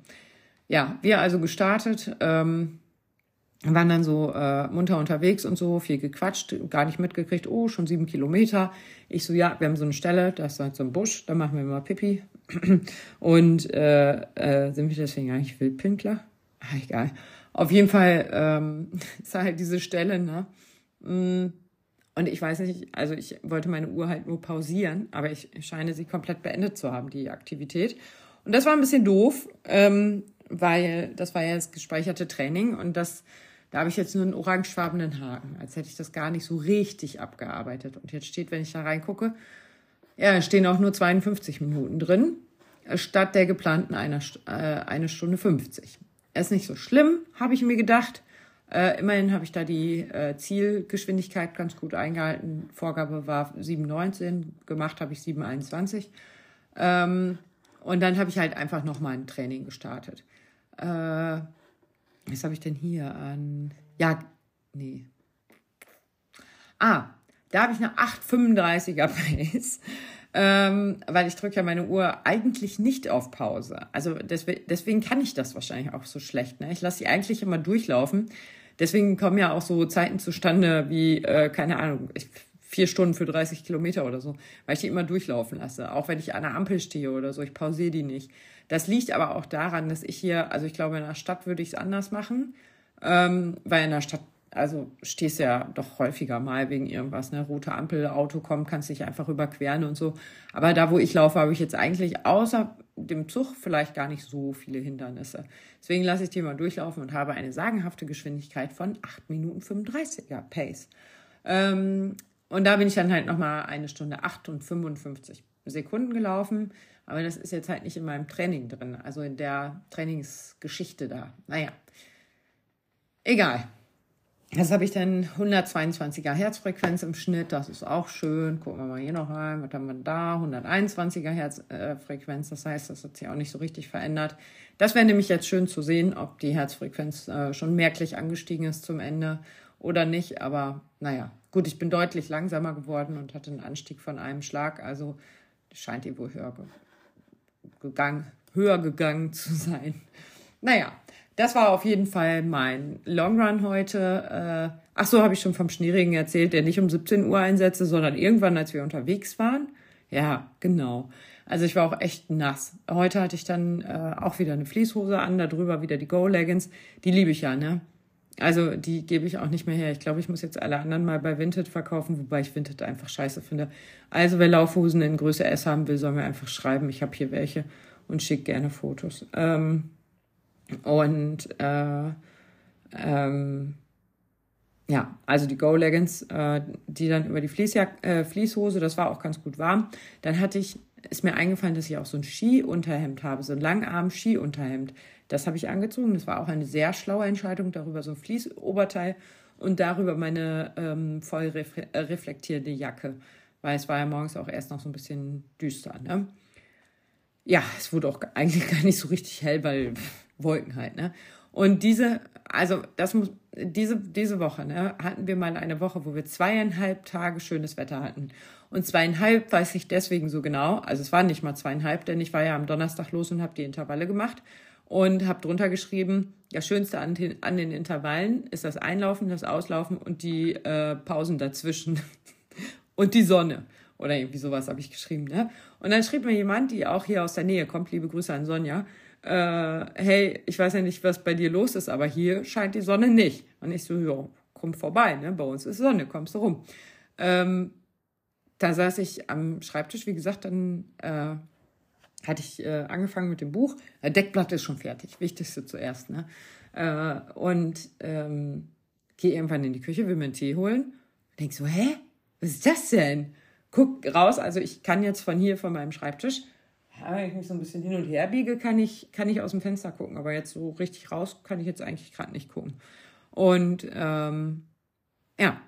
Ja, wir also gestartet. Ähm, waren dann so äh, munter unterwegs und so, viel gequatscht, gar nicht mitgekriegt, oh, schon sieben Kilometer. Ich so, ja, wir haben so eine Stelle, da ist halt so ein Busch, da machen wir mal Pipi. Und äh, äh, sind wir deswegen eigentlich Wildpinkler? Ah, egal. Auf jeden Fall ähm, ist halt diese Stelle, ne? Mm, und ich weiß nicht, also ich wollte meine Uhr halt nur pausieren, aber ich scheine sie komplett beendet zu haben, die Aktivität. Und das war ein bisschen doof, ähm, weil das war ja das gespeicherte Training und das da habe ich jetzt nur einen orangefarbenen Haken, als hätte ich das gar nicht so richtig abgearbeitet. Und jetzt steht, wenn ich da reingucke, ja, stehen auch nur 52 Minuten drin, statt der geplanten einer, äh, eine Stunde 50. Ist nicht so schlimm, habe ich mir gedacht. Äh, immerhin habe ich da die äh, Zielgeschwindigkeit ganz gut eingehalten. Vorgabe war 7,19, gemacht habe ich 7,21. Ähm, und dann habe ich halt einfach nochmal ein Training gestartet. Äh, was habe ich denn hier an? Ja, nee. Ah, da habe ich eine 835er Pace. Ähm, weil ich drücke ja meine Uhr eigentlich nicht auf Pause. Also deswegen, deswegen kann ich das wahrscheinlich auch so schlecht. Ne? Ich lasse sie eigentlich immer durchlaufen. Deswegen kommen ja auch so Zeiten zustande wie, äh, keine Ahnung, vier Stunden für 30 Kilometer oder so, weil ich die immer durchlaufen lasse. Auch wenn ich an der Ampel stehe oder so, ich pausiere die nicht. Das liegt aber auch daran, dass ich hier, also ich glaube, in der Stadt würde ich es anders machen, ähm, weil in der Stadt, also stehst ja doch häufiger mal wegen irgendwas, ne, rote Ampel, Auto kommt, kannst dich einfach überqueren und so. Aber da, wo ich laufe, habe ich jetzt eigentlich außer dem Zug vielleicht gar nicht so viele Hindernisse. Deswegen lasse ich die mal durchlaufen und habe eine sagenhafte Geschwindigkeit von 8 Minuten 35er Pace. Ähm, und da bin ich dann halt nochmal eine Stunde 8 und 55 Sekunden gelaufen. Aber das ist jetzt halt nicht in meinem Training drin, also in der Trainingsgeschichte da. Naja, egal. Jetzt habe ich dann 122er Herzfrequenz im Schnitt, das ist auch schön. Gucken wir mal hier noch rein, was haben wir da? 121er Herzfrequenz, das heißt, das hat sich auch nicht so richtig verändert. Das wäre nämlich jetzt schön zu sehen, ob die Herzfrequenz äh, schon merklich angestiegen ist zum Ende oder nicht. Aber naja, gut, ich bin deutlich langsamer geworden und hatte einen Anstieg von einem Schlag, also scheint die wohl höher gegangen, höher gegangen zu sein. Naja, das war auf jeden Fall mein Long Run heute. Äh, ach so, habe ich schon vom Schneeregen erzählt, der nicht um 17 Uhr einsetzte, sondern irgendwann, als wir unterwegs waren. Ja, genau. Also ich war auch echt nass. Heute hatte ich dann äh, auch wieder eine Fließhose an, darüber wieder die Go Leggings. Die liebe ich ja, ne? also die gebe ich auch nicht mehr her. Ich glaube, ich muss jetzt alle anderen mal bei Vinted verkaufen, wobei ich Vinted einfach scheiße finde. Also wer Laufhosen in Größe S haben will, soll mir einfach schreiben. Ich habe hier welche und schicke gerne Fotos. Ähm, und äh, ähm, ja, also die Go Leggings, äh, die dann über die Fließjack äh, Fließhose, das war auch ganz gut warm. Dann hatte ich, ist mir eingefallen, dass ich auch so ein Skiunterhemd habe, so ein langarm Skiunterhemd. Das habe ich angezogen. Das war auch eine sehr schlaue Entscheidung. Darüber so ein Fließoberteil und darüber meine ähm, voll reflektierende Jacke, weil es war ja morgens auch erst noch so ein bisschen düster. Ne? Ja, es wurde auch eigentlich gar nicht so richtig hell, weil Wolken halt. Ne? Und diese, also das muss, diese, diese Woche ne, hatten wir mal eine Woche, wo wir zweieinhalb Tage schönes Wetter hatten. Und zweieinhalb weiß ich deswegen so genau. Also es waren nicht mal zweieinhalb, denn ich war ja am Donnerstag los und habe die Intervalle gemacht und habe drunter geschrieben, das Schönste an den, an den Intervallen ist das Einlaufen, das Auslaufen und die äh, Pausen dazwischen und die Sonne. Oder irgendwie sowas habe ich geschrieben. Ne? Und dann schrieb mir jemand, die auch hier aus der Nähe kommt, liebe Grüße an Sonja, äh, hey, ich weiß ja nicht, was bei dir los ist, aber hier scheint die Sonne nicht. Und ich so, ja, komm vorbei, ne? bei uns ist Sonne, kommst du rum. Ähm, da saß ich am Schreibtisch, wie gesagt, dann äh, hatte ich äh, angefangen mit dem Buch. Deckblatt ist schon fertig, wichtigste zuerst. Ne? Äh, und ähm, gehe irgendwann in die Küche, will mir einen Tee holen. Denk so, hä? Was ist das denn? Guck raus, also ich kann jetzt von hier, von meinem Schreibtisch, ja, wenn ich mich so ein bisschen hin und her biege, kann ich, kann ich aus dem Fenster gucken. Aber jetzt so richtig raus kann ich jetzt eigentlich gerade nicht gucken. Und ähm, ja,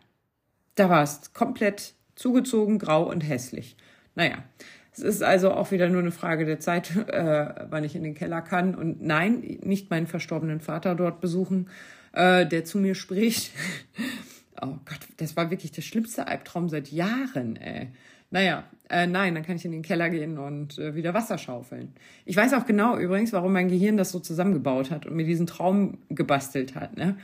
da war es komplett zugezogen, grau und hässlich. Naja, es ist also auch wieder nur eine Frage der Zeit, äh, wann ich in den Keller kann. Und nein, nicht meinen verstorbenen Vater dort besuchen, äh, der zu mir spricht. oh Gott, das war wirklich der schlimmste Albtraum seit Jahren, ey. Naja, äh, nein, dann kann ich in den Keller gehen und äh, wieder Wasser schaufeln. Ich weiß auch genau übrigens, warum mein Gehirn das so zusammengebaut hat und mir diesen Traum gebastelt hat. Ne?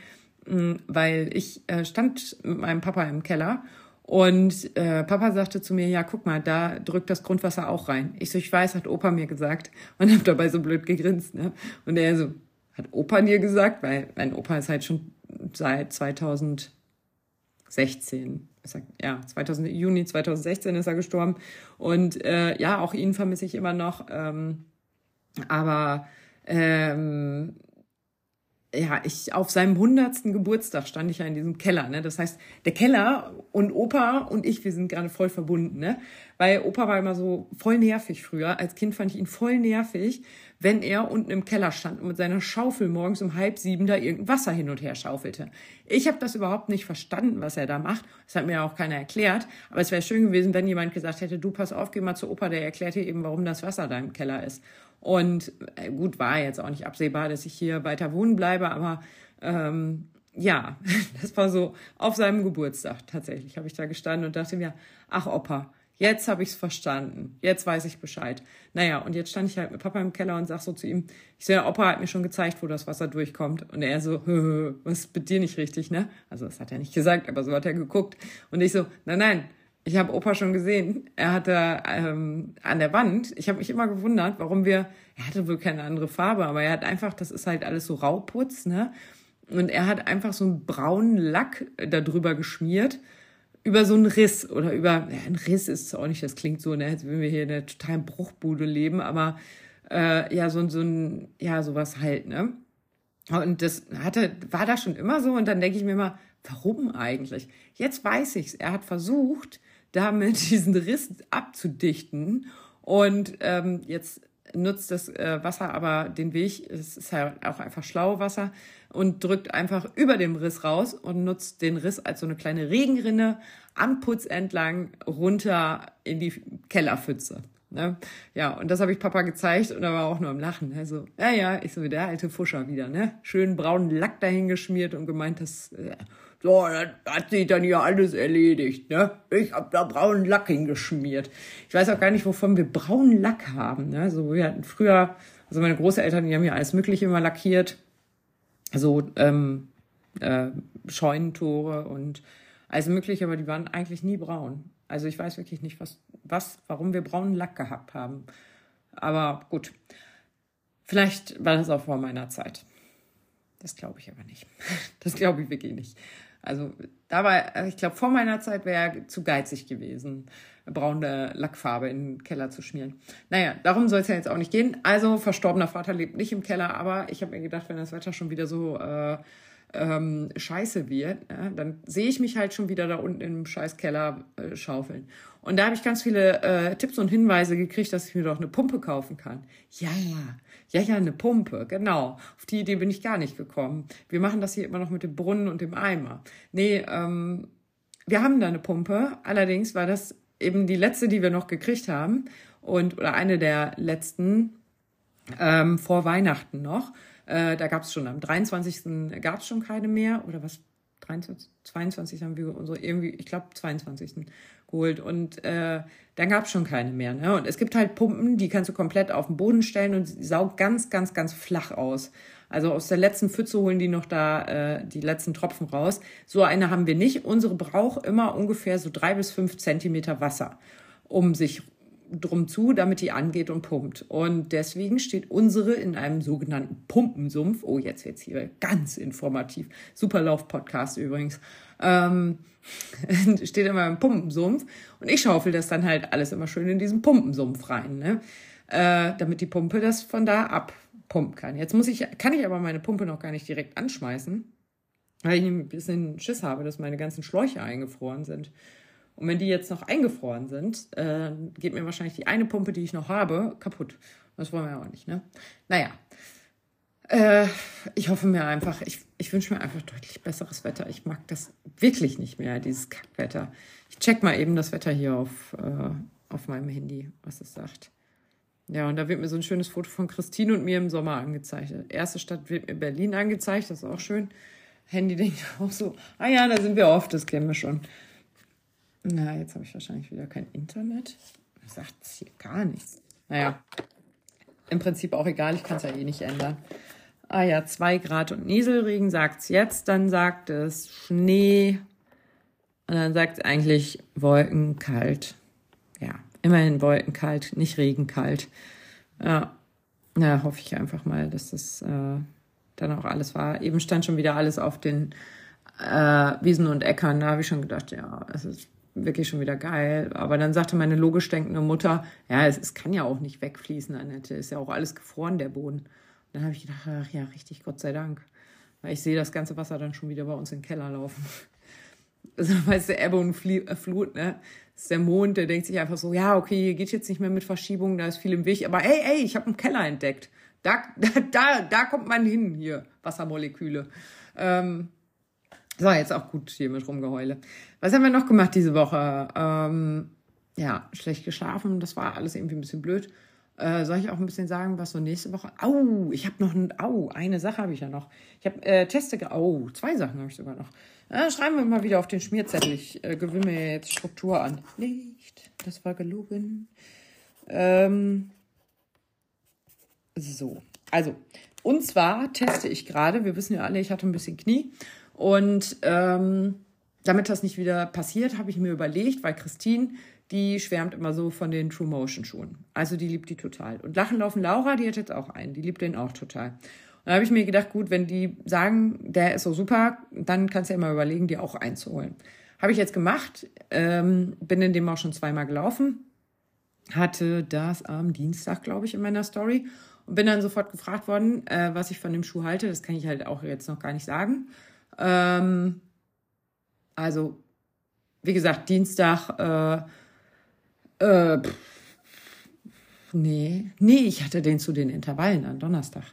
Mm, weil ich äh, stand mit meinem Papa im Keller und äh, Papa sagte zu mir, ja, guck mal, da drückt das Grundwasser auch rein. Ich so, ich weiß, hat Opa mir gesagt und habe dabei so blöd gegrinst. Ne? Und er so, hat Opa dir gesagt? Weil mein Opa ist halt schon seit 2016 ja, 2000, Juni 2016 ist er gestorben. Und äh, ja, auch ihn vermisse ich immer noch. Ähm, aber ähm, ja, ich auf seinem hundertsten Geburtstag stand ich ja in diesem Keller. Ne? Das heißt, der Keller und Opa und ich, wir sind gerade voll verbunden. Ne? Weil Opa war immer so voll nervig früher. Als Kind fand ich ihn voll nervig, wenn er unten im Keller stand und mit seiner Schaufel morgens um halb sieben da irgendein Wasser hin und her schaufelte. Ich habe das überhaupt nicht verstanden, was er da macht. Das hat mir auch keiner erklärt. Aber es wäre schön gewesen, wenn jemand gesagt hätte, du pass auf, geh mal zu Opa, der erklärt dir eben, warum das Wasser da im Keller ist. Und äh, gut, war jetzt auch nicht absehbar, dass ich hier weiter wohnen bleibe, aber ähm, ja, das war so auf seinem Geburtstag tatsächlich, habe ich da gestanden und dachte mir, ach Opa, Jetzt habe ich es verstanden. Jetzt weiß ich Bescheid. Naja, und jetzt stand ich halt mit Papa im Keller und sag so zu ihm, ich sehe, der Opa hat mir schon gezeigt, wo das Wasser durchkommt. Und er so, was ist mit dir nicht richtig, ne? Also das hat er nicht gesagt, aber so hat er geguckt. Und ich so, nein, nein, ich habe Opa schon gesehen. Er hatte ähm, an der Wand, ich habe mich immer gewundert, warum wir, er hatte wohl keine andere Farbe, aber er hat einfach, das ist halt alles so Rauputz, ne? Und er hat einfach so einen braunen Lack darüber geschmiert über so einen Riss oder über, ja, ein Riss ist auch nicht, das klingt so, ne, als würden wir hier in einer totalen Bruchbude leben, aber äh, ja, so, so ein, ja, sowas halt, ne? Und das hatte, war da schon immer so und dann denke ich mir immer, warum eigentlich? Jetzt weiß ich's. Er hat versucht, damit diesen Riss abzudichten und ähm, jetzt nutzt das äh, Wasser aber den Weg, es ist ja auch einfach Wasser und drückt einfach über dem Riss raus und nutzt den Riss als so eine kleine Regenrinne am Putz entlang runter in die Kellerpfütze. Ne? Ja, und das habe ich Papa gezeigt und er war auch nur am Lachen. Also, ja, ja, ich so wie der alte Fuscher wieder, ne? Schön braunen Lack dahin geschmiert und gemeint, das, äh, so, das hat sich dann hier alles erledigt, ne? Ich habe da braunen Lack hingeschmiert. Ich weiß auch gar nicht, wovon wir braunen Lack haben, ne? So, wir hatten früher, also meine Großeltern, die haben ja alles Mögliche immer lackiert so ähm, äh, Scheunentore und alles mögliche, aber die waren eigentlich nie braun. Also ich weiß wirklich nicht, was, was, warum wir braunen Lack gehabt haben. Aber gut, vielleicht war das auch vor meiner Zeit. Das glaube ich aber nicht. Das glaube ich wirklich nicht. Also da war, ich glaube, vor meiner Zeit wäre er zu geizig gewesen, braune Lackfarbe in den Keller zu schmieren. Naja, darum soll es ja jetzt auch nicht gehen. Also, verstorbener Vater lebt nicht im Keller, aber ich habe mir gedacht, wenn das Wetter schon wieder so äh, ähm, scheiße wird, ja, dann sehe ich mich halt schon wieder da unten im Scheißkeller äh, schaufeln. Und da habe ich ganz viele äh, Tipps und Hinweise gekriegt, dass ich mir doch eine Pumpe kaufen kann. Ja, ja, ja, eine Pumpe, genau. Auf die Idee bin ich gar nicht gekommen. Wir machen das hier immer noch mit dem Brunnen und dem Eimer. Nee, ähm, wir haben da eine Pumpe. Allerdings war das eben die letzte, die wir noch gekriegt haben. Und, oder eine der letzten ähm, vor Weihnachten noch. Äh, da gab es schon am 23. gab es schon keine mehr. Oder was? 23, 22 haben wir unsere irgendwie, ich glaube 22. geholt. Und äh, dann gab es schon keine mehr. Ne? Und es gibt halt Pumpen, die kannst du komplett auf den Boden stellen und sie saugt ganz, ganz, ganz flach aus. Also aus der letzten Pfütze holen die noch da äh, die letzten Tropfen raus. So eine haben wir nicht. Unsere braucht immer ungefähr so drei bis fünf Zentimeter Wasser, um sich drum zu, damit die angeht und pumpt. Und deswegen steht unsere in einem sogenannten Pumpensumpf. Oh, jetzt jetzt hier ganz informativ. Superlauf-Podcast übrigens. Ähm, steht immer im Pumpensumpf. Und ich schaufel das dann halt alles immer schön in diesen Pumpensumpf rein, ne? Äh, damit die Pumpe das von da ab pumpen kann. Jetzt muss ich, kann ich aber meine Pumpe noch gar nicht direkt anschmeißen, weil ich ein bisschen Schiss habe, dass meine ganzen Schläuche eingefroren sind. Und wenn die jetzt noch eingefroren sind, äh, geht mir wahrscheinlich die eine Pumpe, die ich noch habe, kaputt. Das wollen wir ja auch nicht, ne? Naja. Äh, ich hoffe mir einfach, ich, ich wünsche mir einfach deutlich besseres Wetter. Ich mag das wirklich nicht mehr, dieses Kackwetter. Ich check mal eben das Wetter hier auf, äh, auf meinem Handy, was es sagt. Ja, und da wird mir so ein schönes Foto von Christine und mir im Sommer angezeigt. Erste Stadt wird mir Berlin angezeigt, das ist auch schön. Handy denkt auch so, ah ja, da sind wir oft, das kennen wir schon. Na, jetzt habe ich wahrscheinlich wieder kein Internet. Sagt es hier gar nichts. Naja, im Prinzip auch egal, ich kann es ja eh nicht ändern. Ah ja, zwei Grad und Nieselregen sagt es jetzt, dann sagt es Schnee und dann sagt es eigentlich wolkenkalt. Ja, Immerhin wolkenkalt, nicht regenkalt. Ja, ja hoffe ich einfach mal, dass das äh, dann auch alles war. Eben stand schon wieder alles auf den äh, Wiesen und Äckern. Da habe ich schon gedacht, ja, es ist wirklich schon wieder geil. Aber dann sagte meine logisch denkende Mutter, ja, es, es kann ja auch nicht wegfließen, Annette. Ist ja auch alles gefroren, der Boden. Und dann habe ich gedacht, ach ja, richtig, Gott sei Dank. Weil ich sehe das ganze Wasser dann schon wieder bei uns den Keller laufen. Also, weißt du, Ebbe und äh, Flut, ne? Das ist der Mond, der denkt sich einfach so, ja, okay, hier geht jetzt nicht mehr mit Verschiebungen, da ist viel im Weg, aber ey, ey, ich habe einen Keller entdeckt. Da, da, da, da kommt man hin, hier, Wassermoleküle. Ähm, so, jetzt auch gut hier mit Rumgeheule. Was haben wir noch gemacht diese Woche? Ähm, ja, schlecht geschlafen, das war alles irgendwie ein bisschen blöd. Äh, soll ich auch ein bisschen sagen, was so nächste Woche? Au, ich habe noch ein, au, eine Sache habe ich ja noch. Ich habe äh, Teste, au, zwei Sachen habe ich sogar noch. Ja, schreiben wir mal wieder auf den Schmierzettel. Ich äh, gewöhne mir jetzt Struktur an. Nicht, das war gelogen. Ähm, so, also, und zwar teste ich gerade, wir wissen ja alle, ich hatte ein bisschen Knie. Und ähm, damit das nicht wieder passiert, habe ich mir überlegt, weil Christine, die schwärmt immer so von den True Motion Schuhen. Also die liebt die total. Und Lachen laufen Laura, die hat jetzt auch einen, die liebt den auch total dann habe ich mir gedacht, gut, wenn die sagen, der ist so super, dann kannst du ja immer überlegen, die auch einzuholen. Habe ich jetzt gemacht, ähm, bin in dem auch schon zweimal gelaufen, hatte das am Dienstag, glaube ich, in meiner Story und bin dann sofort gefragt worden, äh, was ich von dem Schuh halte. Das kann ich halt auch jetzt noch gar nicht sagen. Ähm, also, wie gesagt, Dienstag, äh, äh, pff, nee, nee, ich hatte den zu den Intervallen an Donnerstag.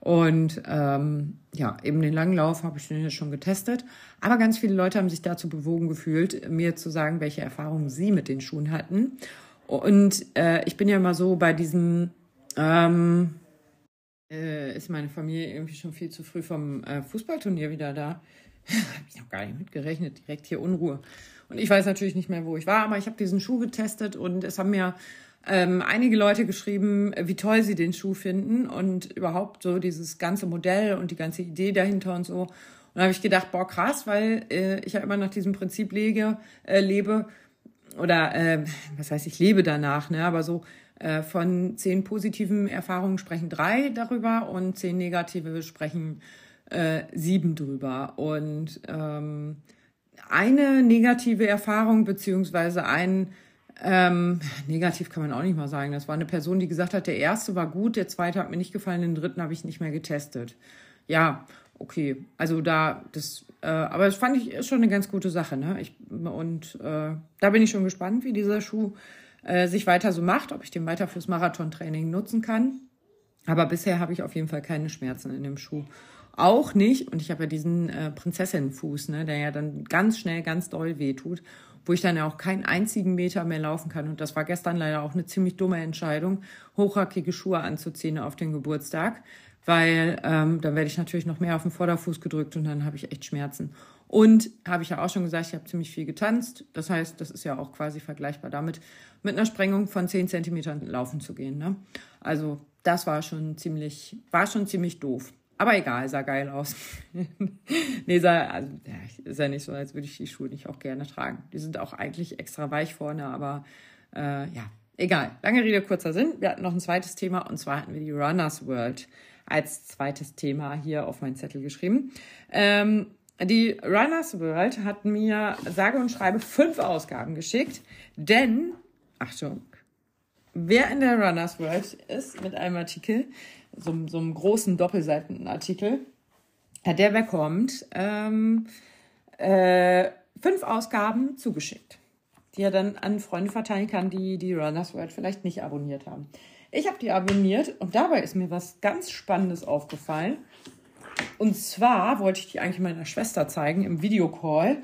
Und ähm, ja, eben den Langlauf habe ich jetzt schon getestet. Aber ganz viele Leute haben sich dazu bewogen gefühlt, mir zu sagen, welche Erfahrungen sie mit den Schuhen hatten. Und äh, ich bin ja immer so bei diesem, ähm, äh, ist meine Familie irgendwie schon viel zu früh vom äh, Fußballturnier wieder da. habe ich noch gar nicht mitgerechnet, direkt hier Unruhe. Und ich weiß natürlich nicht mehr, wo ich war, aber ich habe diesen Schuh getestet und es haben mir ähm, einige Leute geschrieben, wie toll sie den Schuh finden und überhaupt so dieses ganze Modell und die ganze Idee dahinter und so. Und da habe ich gedacht, boah, krass, weil äh, ich ja immer nach diesem Prinzip lege, äh, lebe oder äh, was heißt, ich lebe danach, ne? Aber so äh, von zehn positiven Erfahrungen sprechen drei darüber und zehn negative sprechen äh, sieben drüber. Und ähm, eine negative Erfahrung beziehungsweise ein ähm, negativ kann man auch nicht mal sagen. Das war eine Person, die gesagt hat, der erste war gut, der zweite hat mir nicht gefallen, den dritten habe ich nicht mehr getestet. Ja, okay. Also da, das, äh, aber das fand ich ist schon eine ganz gute Sache. Ne? Ich, und äh, da bin ich schon gespannt, wie dieser Schuh äh, sich weiter so macht, ob ich den weiter fürs Marathontraining nutzen kann. Aber bisher habe ich auf jeden Fall keine Schmerzen in dem Schuh. Auch nicht, und ich habe ja diesen äh, Prinzessinnenfuß, ne, der ja dann ganz schnell ganz doll wehtut, wo ich dann ja auch keinen einzigen Meter mehr laufen kann. Und das war gestern leider auch eine ziemlich dumme Entscheidung, hochhackige Schuhe anzuziehen auf den Geburtstag, weil ähm, dann werde ich natürlich noch mehr auf den Vorderfuß gedrückt und dann habe ich echt Schmerzen. Und habe ich ja auch schon gesagt, ich habe ziemlich viel getanzt. Das heißt, das ist ja auch quasi vergleichbar damit, mit einer Sprengung von 10 Zentimetern laufen zu gehen. Ne? Also das war schon ziemlich, war schon ziemlich doof. Aber egal, sah geil aus. nee, sah, also, ja, ist ja nicht so, als würde ich die Schuhe nicht auch gerne tragen. Die sind auch eigentlich extra weich vorne, aber äh, ja, egal. Lange Rede, kurzer Sinn. Wir hatten noch ein zweites Thema und zwar hatten wir die Runners World als zweites Thema hier auf meinen Zettel geschrieben. Ähm, die Runners World hat mir sage und schreibe fünf Ausgaben geschickt, denn, Achtung, wer in der Runners World ist mit einem Artikel, so, so einem großen Doppelseitenartikel, der bekommt ähm, äh, fünf Ausgaben zugeschickt, die er dann an Freunde verteilen kann, die die Runners World vielleicht nicht abonniert haben. Ich habe die abonniert und dabei ist mir was ganz Spannendes aufgefallen. Und zwar wollte ich die eigentlich meiner Schwester zeigen im Videocall.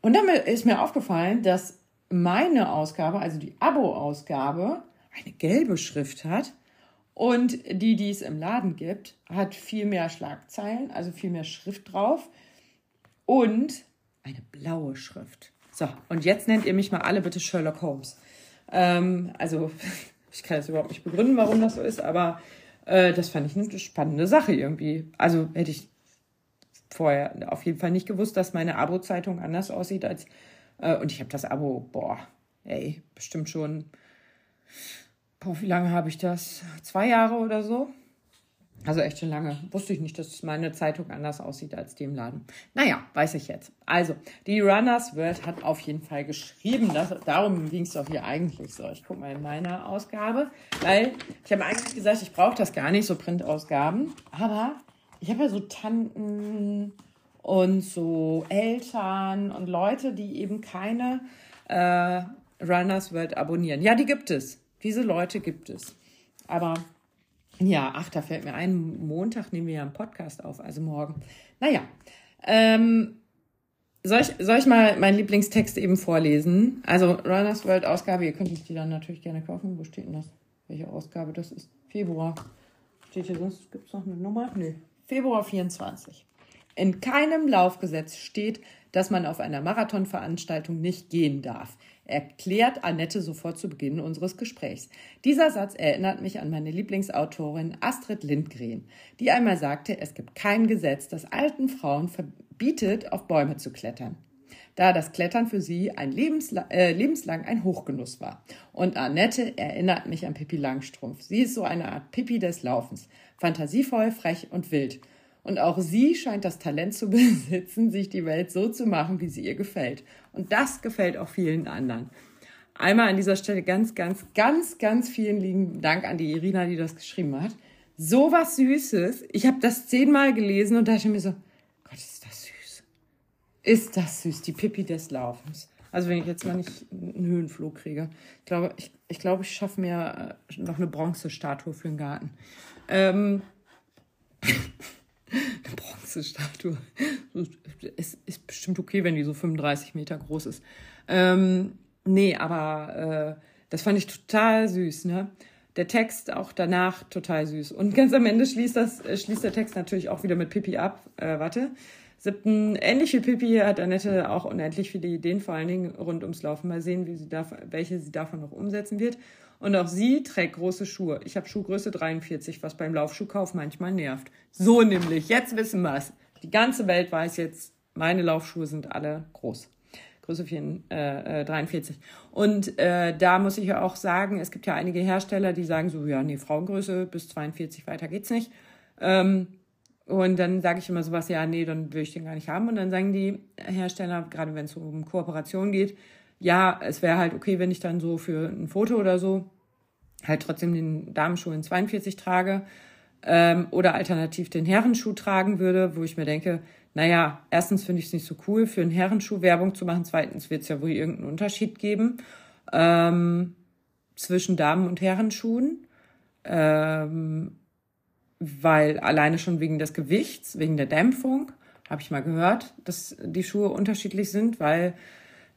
Und dann ist mir aufgefallen, dass meine Ausgabe, also die Abo-Ausgabe, eine gelbe Schrift hat und die, die es im Laden gibt, hat viel mehr Schlagzeilen, also viel mehr Schrift drauf und eine blaue Schrift. So, und jetzt nennt ihr mich mal alle bitte Sherlock Holmes. Ähm, also, ich kann jetzt überhaupt nicht begründen, warum das so ist, aber äh, das fand ich eine spannende Sache irgendwie. Also hätte ich vorher auf jeden Fall nicht gewusst, dass meine Abo-Zeitung anders aussieht als. Äh, und ich habe das Abo, boah, ey, bestimmt schon boah, wie lange habe ich das? Zwei Jahre oder so? Also echt schon lange. Wusste ich nicht, dass meine Zeitung anders aussieht als die im Laden. Naja, weiß ich jetzt. Also, die Runners World hat auf jeden Fall geschrieben. Dass, darum ging es doch hier eigentlich so. Ich gucke mal in meiner Ausgabe. Weil ich habe eigentlich gesagt, ich brauche das gar nicht, so Printausgaben. Aber ich habe ja so Tanten und so Eltern und Leute, die eben keine äh, Runners World abonnieren. Ja, die gibt es. Diese Leute gibt es. Aber ja, ach, da fällt mir ein, Montag nehmen wir ja einen Podcast auf, also morgen. Naja, ähm, soll ich, soll ich mal meinen Lieblingstext eben vorlesen? Also Runners World Ausgabe, ihr könnt euch die dann natürlich gerne kaufen. Wo steht denn das? Welche Ausgabe das ist? Februar. Steht hier sonst, gibt es noch eine Nummer? Nö. Februar 24. In keinem Laufgesetz steht, dass man auf einer Marathonveranstaltung nicht gehen darf erklärt Annette sofort zu Beginn unseres Gesprächs. Dieser Satz erinnert mich an meine Lieblingsautorin Astrid Lindgren, die einmal sagte, es gibt kein Gesetz, das alten Frauen verbietet, auf Bäume zu klettern. Da das Klettern für sie ein lebensla äh, lebenslang ein Hochgenuss war. Und Annette erinnert mich an Pippi Langstrumpf. Sie ist so eine Art Pippi des Laufens. Fantasievoll, frech und wild. Und auch sie scheint das Talent zu besitzen, sich die Welt so zu machen, wie sie ihr gefällt. Und das gefällt auch vielen anderen. Einmal an dieser Stelle ganz, ganz, ganz, ganz vielen lieben Dank an die Irina, die das geschrieben hat. So was Süßes. Ich habe das zehnmal gelesen und dachte mir so, Gott, ist das süß. Ist das süß, die Pippi des Laufens. Also wenn ich jetzt mal nicht einen Höhenflug kriege. Ich glaube, ich, ich, glaube, ich schaffe mir äh, noch eine Bronzestatue für den Garten. Ähm, eine Bronzestatue. Es ist bestimmt okay, wenn die so 35 Meter groß ist. Ähm, nee, aber äh, das fand ich total süß, ne? Der Text auch danach total süß. Und ganz am Ende schließt, das, äh, schließt der Text natürlich auch wieder mit Pippi ab. Äh, warte. Siebten, ähnlich wie Pippi hat Annette auch unendlich viele Ideen, vor allen Dingen rund ums Laufen. Mal sehen, wie sie davon, welche sie davon noch umsetzen wird. Und auch sie trägt große Schuhe. Ich habe Schuhgröße 43, was beim Laufschuhkauf manchmal nervt. So nämlich, jetzt wissen wir es. Die ganze Welt weiß jetzt, meine Laufschuhe sind alle groß. Größe 4, äh, 43. Äh, Und äh, da muss ich ja auch sagen, es gibt ja einige Hersteller, die sagen so, ja, nee, Frauengröße bis 42, weiter geht's nicht. Ähm, Und dann sage ich immer sowas, ja, nee, dann will ich den gar nicht haben. Und dann sagen die Hersteller, gerade wenn es um Kooperation geht, ja, es wäre halt okay, wenn ich dann so für ein Foto oder so halt trotzdem den Damenschuh in 42 trage ähm, oder alternativ den Herrenschuh tragen würde, wo ich mir denke, naja, erstens finde ich es nicht so cool, für einen Herrenschuh Werbung zu machen, zweitens wird es ja wohl irgendeinen Unterschied geben ähm, zwischen Damen- und Herrenschuhen, ähm, weil alleine schon wegen des Gewichts, wegen der Dämpfung, habe ich mal gehört, dass die Schuhe unterschiedlich sind, weil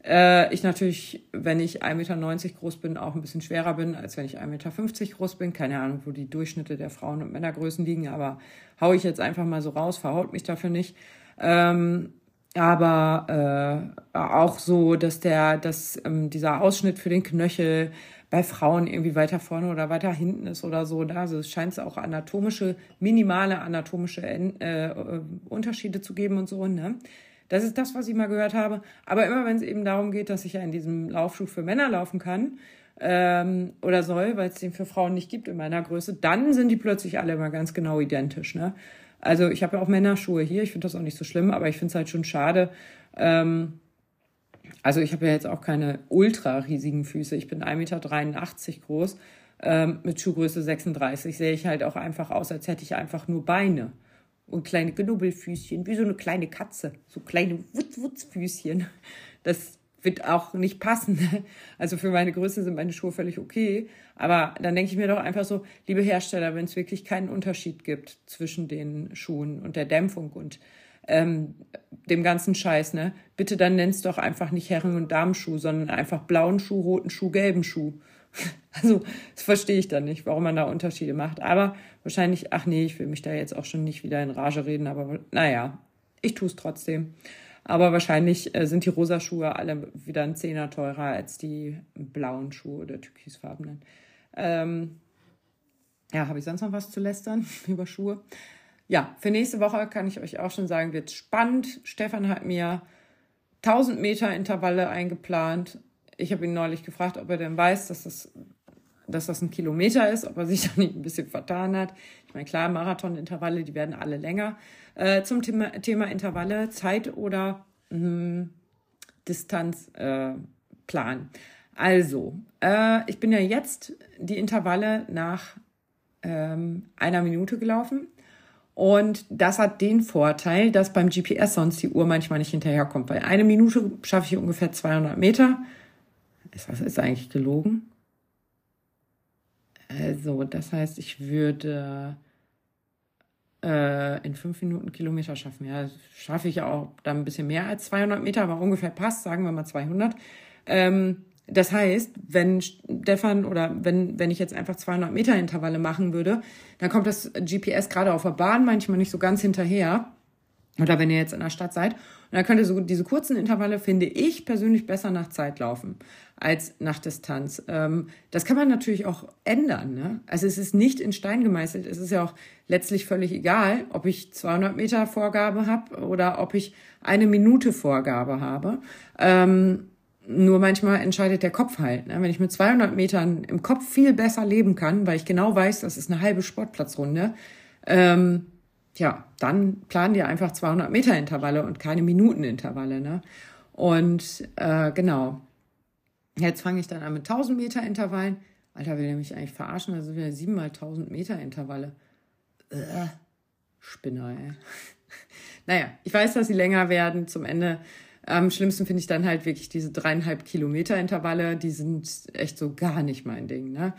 äh, ich natürlich, wenn ich 1,90 Meter groß bin, auch ein bisschen schwerer bin, als wenn ich 1,50 Meter groß bin. Keine Ahnung, wo die Durchschnitte der Frauen- und Männergrößen liegen, aber hau ich jetzt einfach mal so raus, verhaut mich dafür nicht. Ähm, aber äh, auch so, dass der, dass ähm, dieser Ausschnitt für den Knöchel bei Frauen irgendwie weiter vorne oder weiter hinten ist oder so. Da also es scheint es auch anatomische, minimale anatomische äh, äh, Unterschiede zu geben und so. Ne? Das ist das, was ich mal gehört habe. Aber immer wenn es eben darum geht, dass ich ja in diesem Laufschuh für Männer laufen kann ähm, oder soll, weil es den für Frauen nicht gibt in meiner Größe, dann sind die plötzlich alle immer ganz genau identisch. Ne? Also ich habe ja auch Männerschuhe hier, ich finde das auch nicht so schlimm, aber ich finde es halt schon schade. Ähm, also ich habe ja jetzt auch keine ultra riesigen Füße. Ich bin 1,83 Meter groß. Ähm, mit Schuhgröße 36 sehe ich halt auch einfach aus, als hätte ich einfach nur Beine und kleine Knubbelfüßchen, wie so eine kleine Katze, so kleine Wutz-Wutz-Füßchen. Das wird auch nicht passen. Also für meine Größe sind meine Schuhe völlig okay. Aber dann denke ich mir doch einfach so, liebe Hersteller, wenn es wirklich keinen Unterschied gibt zwischen den Schuhen und der Dämpfung und ähm, dem ganzen Scheiß, ne, bitte dann nennst doch einfach nicht Herren- und Damenschuh, sondern einfach blauen Schuh, roten Schuh, gelben Schuh. Also, das verstehe ich dann nicht, warum man da Unterschiede macht. Aber wahrscheinlich, ach nee, ich will mich da jetzt auch schon nicht wieder in Rage reden, aber naja, ich tue es trotzdem. Aber wahrscheinlich äh, sind die rosa Schuhe alle wieder ein Zehner teurer als die blauen Schuhe oder türkisfarbenen. Ähm, ja, habe ich sonst noch was zu lästern über Schuhe? Ja, für nächste Woche kann ich euch auch schon sagen, wird spannend. Stefan hat mir 1000 Meter Intervalle eingeplant. Ich habe ihn neulich gefragt, ob er denn weiß, dass das, dass das ein Kilometer ist, ob er sich da nicht ein bisschen vertan hat. Ich meine, klar, Marathon-Intervalle, die werden alle länger. Äh, zum Thema, Thema Intervalle, Zeit oder hm, Distanzplan. Äh, also, äh, ich bin ja jetzt die Intervalle nach ähm, einer Minute gelaufen. Und das hat den Vorteil, dass beim GPS sonst die Uhr manchmal nicht hinterherkommt. Weil eine Minute schaffe ich ungefähr 200 Meter. Ist das ist eigentlich gelogen? Also, das heißt, ich würde äh, in fünf Minuten Kilometer schaffen. Ja, schaffe ich auch dann ein bisschen mehr als 200 Meter, aber ungefähr passt, sagen wir mal 200. Ähm, das heißt, wenn Stefan oder wenn, wenn ich jetzt einfach 200 Meter Intervalle machen würde, dann kommt das GPS gerade auf der Bahn manchmal nicht so ganz hinterher. Oder wenn ihr jetzt in der Stadt seid. Und dann könnt ihr so diese kurzen Intervalle, finde ich persönlich, besser nach Zeit laufen als nach Distanz. Ähm, das kann man natürlich auch ändern. Ne? Also es ist nicht in Stein gemeißelt. Es ist ja auch letztlich völlig egal, ob ich 200 Meter Vorgabe habe oder ob ich eine Minute Vorgabe habe. Ähm, nur manchmal entscheidet der Kopf halt. Ne? Wenn ich mit 200 Metern im Kopf viel besser leben kann, weil ich genau weiß, das ist eine halbe Sportplatzrunde, ähm, ja, dann planen wir einfach 200 Meter Intervalle und keine Minutenintervalle. Ne? Und äh, genau, jetzt fange ich dann an mit 1000 Meter Intervallen. Alter, will er mich eigentlich verarschen? Sind wieder 7 mal 1000 Meter Intervalle. Äh, Spinner, ey. naja, ich weiß, dass sie länger werden. Zum Ende am schlimmsten finde ich dann halt wirklich diese dreieinhalb Kilometer Intervalle, die sind echt so gar nicht mein Ding, ne?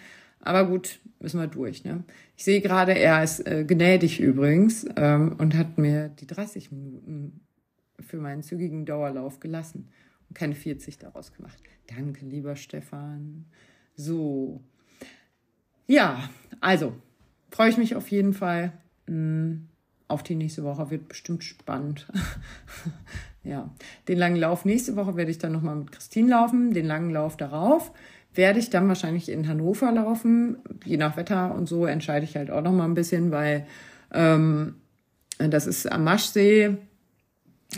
Aber gut, müssen wir durch, ne? Ich sehe gerade, er ist äh, gnädig übrigens ähm, und hat mir die 30 Minuten für meinen zügigen Dauerlauf gelassen und keine 40 daraus gemacht. Danke, lieber Stefan. So. Ja, also, freue ich mich auf jeden Fall. Hm, auf die nächste Woche wird bestimmt spannend. Ja, den langen Lauf nächste Woche werde ich dann nochmal mit Christine laufen. Den langen Lauf darauf werde ich dann wahrscheinlich in Hannover laufen. Je nach Wetter und so entscheide ich halt auch nochmal ein bisschen, weil ähm, das ist am Maschsee.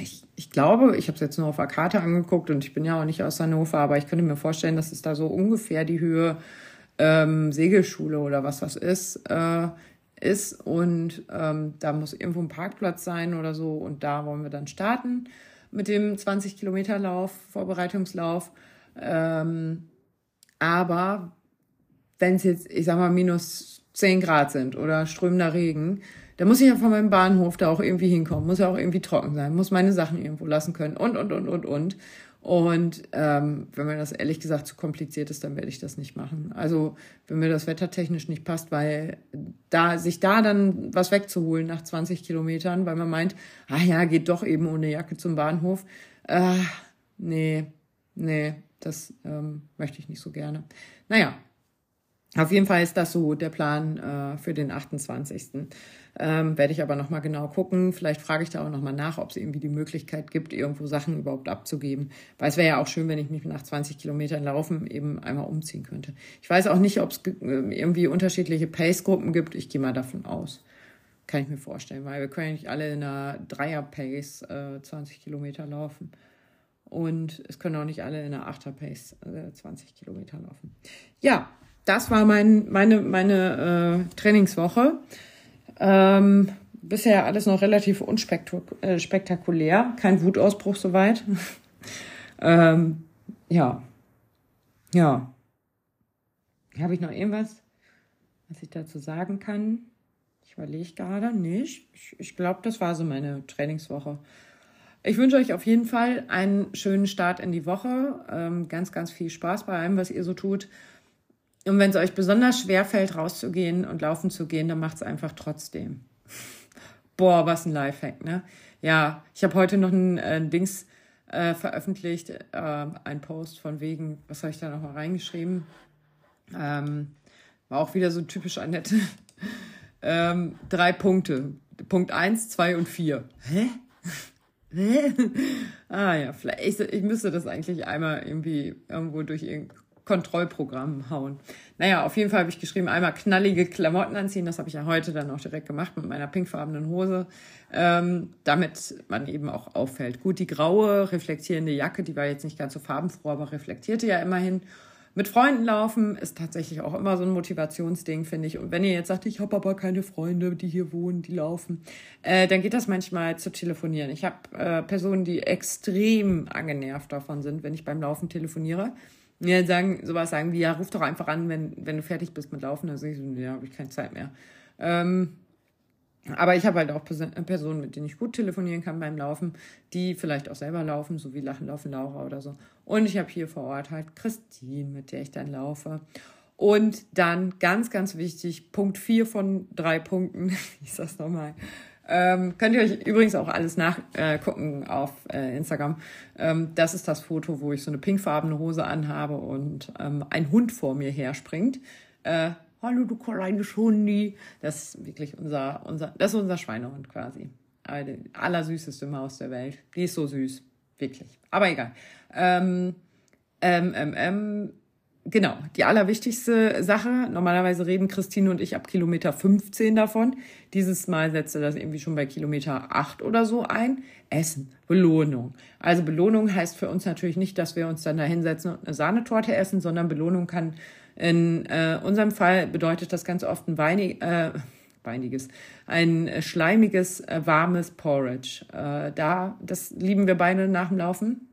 Ich, ich glaube, ich habe es jetzt nur auf der Karte angeguckt und ich bin ja auch nicht aus Hannover, aber ich könnte mir vorstellen, dass es da so ungefähr die Höhe ähm, Segelschule oder was das ist, äh, ist und ähm, da muss irgendwo ein Parkplatz sein oder so und da wollen wir dann starten mit dem 20 Kilometer Lauf, Vorbereitungslauf. Ähm, aber wenn es jetzt, ich sag mal, minus 10 Grad sind oder strömender Regen, da muss ich ja von meinem Bahnhof da auch irgendwie hinkommen, muss ja auch irgendwie trocken sein, muss meine Sachen irgendwo lassen können und, und, und, und, und. Und ähm, wenn mir das ehrlich gesagt zu kompliziert ist, dann werde ich das nicht machen. Also wenn mir das wettertechnisch nicht passt, weil da sich da dann was wegzuholen nach 20 Kilometern, weil man meint, ah ja, geht doch eben ohne Jacke zum Bahnhof. Äh, nee, nee, das ähm, möchte ich nicht so gerne. Naja, auf jeden Fall ist das so der Plan äh, für den 28. Ähm, werde ich aber nochmal genau gucken. Vielleicht frage ich da auch nochmal nach, ob es irgendwie die Möglichkeit gibt, irgendwo Sachen überhaupt abzugeben. Weil es wäre ja auch schön, wenn ich mich nach 20 Kilometern Laufen eben einmal umziehen könnte. Ich weiß auch nicht, ob es äh, irgendwie unterschiedliche Pace-Gruppen gibt. Ich gehe mal davon aus. Kann ich mir vorstellen, weil wir können ja nicht alle in einer Dreier-Pace äh, 20 Kilometer laufen. Und es können auch nicht alle in einer Achter-Pace äh, 20 Kilometer laufen. Ja, das war mein, meine, meine äh, Trainingswoche. Ähm, bisher alles noch relativ unspektakulär. Äh, Kein Wutausbruch soweit. ähm, ja. Ja. Habe ich noch irgendwas, was ich dazu sagen kann? Ich überlege gerade nicht. Ich, ich glaube, das war so meine Trainingswoche. Ich wünsche euch auf jeden Fall einen schönen Start in die Woche. Ähm, ganz, ganz viel Spaß bei allem, was ihr so tut. Und wenn es euch besonders schwer fällt, rauszugehen und laufen zu gehen, dann macht es einfach trotzdem. Boah, was ein Lifehack, ne? Ja, ich habe heute noch ein äh, Dings äh, veröffentlicht, äh, ein Post von wegen, was habe ich da nochmal reingeschrieben? Ähm, war auch wieder so typisch Annette. ähm, drei Punkte. Punkt eins, zwei und vier. Hä? Ah ja, vielleicht, ich, ich müsste das eigentlich einmal irgendwie irgendwo durch irgendein Kontrollprogramm hauen. Naja, auf jeden Fall habe ich geschrieben, einmal knallige Klamotten anziehen. Das habe ich ja heute dann auch direkt gemacht mit meiner pinkfarbenen Hose, ähm, damit man eben auch auffällt. Gut, die graue reflektierende Jacke, die war jetzt nicht ganz so farbenfroh, aber reflektierte ja immerhin. Mit Freunden laufen ist tatsächlich auch immer so ein Motivationsding, finde ich. Und wenn ihr jetzt sagt, ich habe aber keine Freunde, die hier wohnen, die laufen, äh, dann geht das manchmal zu telefonieren. Ich habe äh, Personen, die extrem angenervt davon sind, wenn ich beim Laufen telefoniere ja, sagen, sowas sagen wie, ja, ruf doch einfach an, wenn, wenn du fertig bist mit Laufen. Dann sage ich so, ja, habe ich keine Zeit mehr. Ähm, aber ich habe halt auch Personen, mit denen ich gut telefonieren kann beim Laufen, die vielleicht auch selber laufen, so wie Lachen, Laufen, Laura oder so. Und ich habe hier vor Ort halt Christine, mit der ich dann laufe. Und dann ganz, ganz wichtig, Punkt 4 von drei Punkten, ich sag's nochmal, ähm, könnt ihr euch übrigens auch alles nachgucken äh, auf äh, Instagram. Ähm, das ist das Foto, wo ich so eine pinkfarbene Hose anhabe und ähm, ein Hund vor mir herspringt. Äh, Hallo, du kleines Hundi. Das ist wirklich unser, unser, das ist unser Schweinehund quasi. Die allersüßeste Maus der Welt. Die ist so süß. Wirklich. Aber egal. Ähm, ähm, ähm, ähm, genau, die allerwichtigste Sache. Normalerweise reden Christine und ich ab Kilometer 15 davon. Dieses Mal setzte das irgendwie schon bei Kilometer 8 oder so ein. Essen, Belohnung. Also Belohnung heißt für uns natürlich nicht, dass wir uns dann da hinsetzen und eine Sahnetorte essen, sondern Belohnung kann in äh, unserem Fall bedeutet das ganz oft ein weinig, äh, weiniges, ein schleimiges, äh, warmes Porridge. Äh, da, das lieben wir beide nach dem Laufen.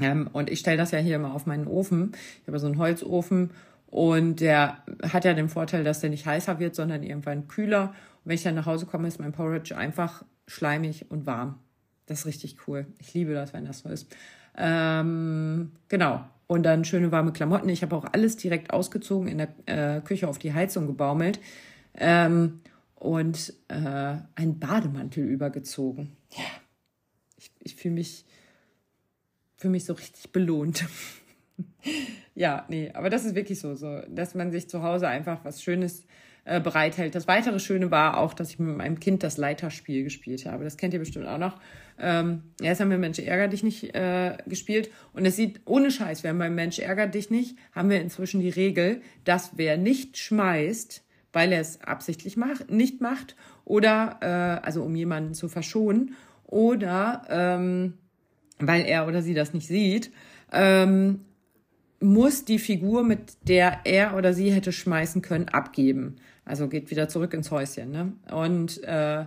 Ähm, und ich stelle das ja hier immer auf meinen Ofen. Ich habe so einen Holzofen und der hat ja den Vorteil, dass der nicht heißer wird, sondern irgendwann kühler. Und wenn ich dann nach Hause komme, ist mein Porridge einfach schleimig und warm. Das ist richtig cool. Ich liebe das, wenn das so ist. Ähm, genau. Und dann schöne warme Klamotten. Ich habe auch alles direkt ausgezogen, in der äh, Küche auf die Heizung gebaumelt. Ähm, und äh, einen Bademantel übergezogen. Ja, ich, ich fühle mich für mich so richtig belohnt. ja, nee, aber das ist wirklich so, so, dass man sich zu Hause einfach was Schönes äh, bereithält. Das weitere Schöne war auch, dass ich mit meinem Kind das Leiterspiel gespielt habe. Das kennt ihr bestimmt auch noch. Ähm, erst haben wir Mensch ärger dich nicht äh, gespielt und es sieht ohne Scheiß, wir haben beim Mensch ärger dich nicht, haben wir inzwischen die Regel, dass wer nicht schmeißt, weil er es absichtlich macht, nicht macht oder äh, also um jemanden zu verschonen oder ähm, weil er oder sie das nicht sieht, ähm, muss die Figur, mit der er oder sie hätte schmeißen können, abgeben. Also geht wieder zurück ins Häuschen. Ne? Und äh,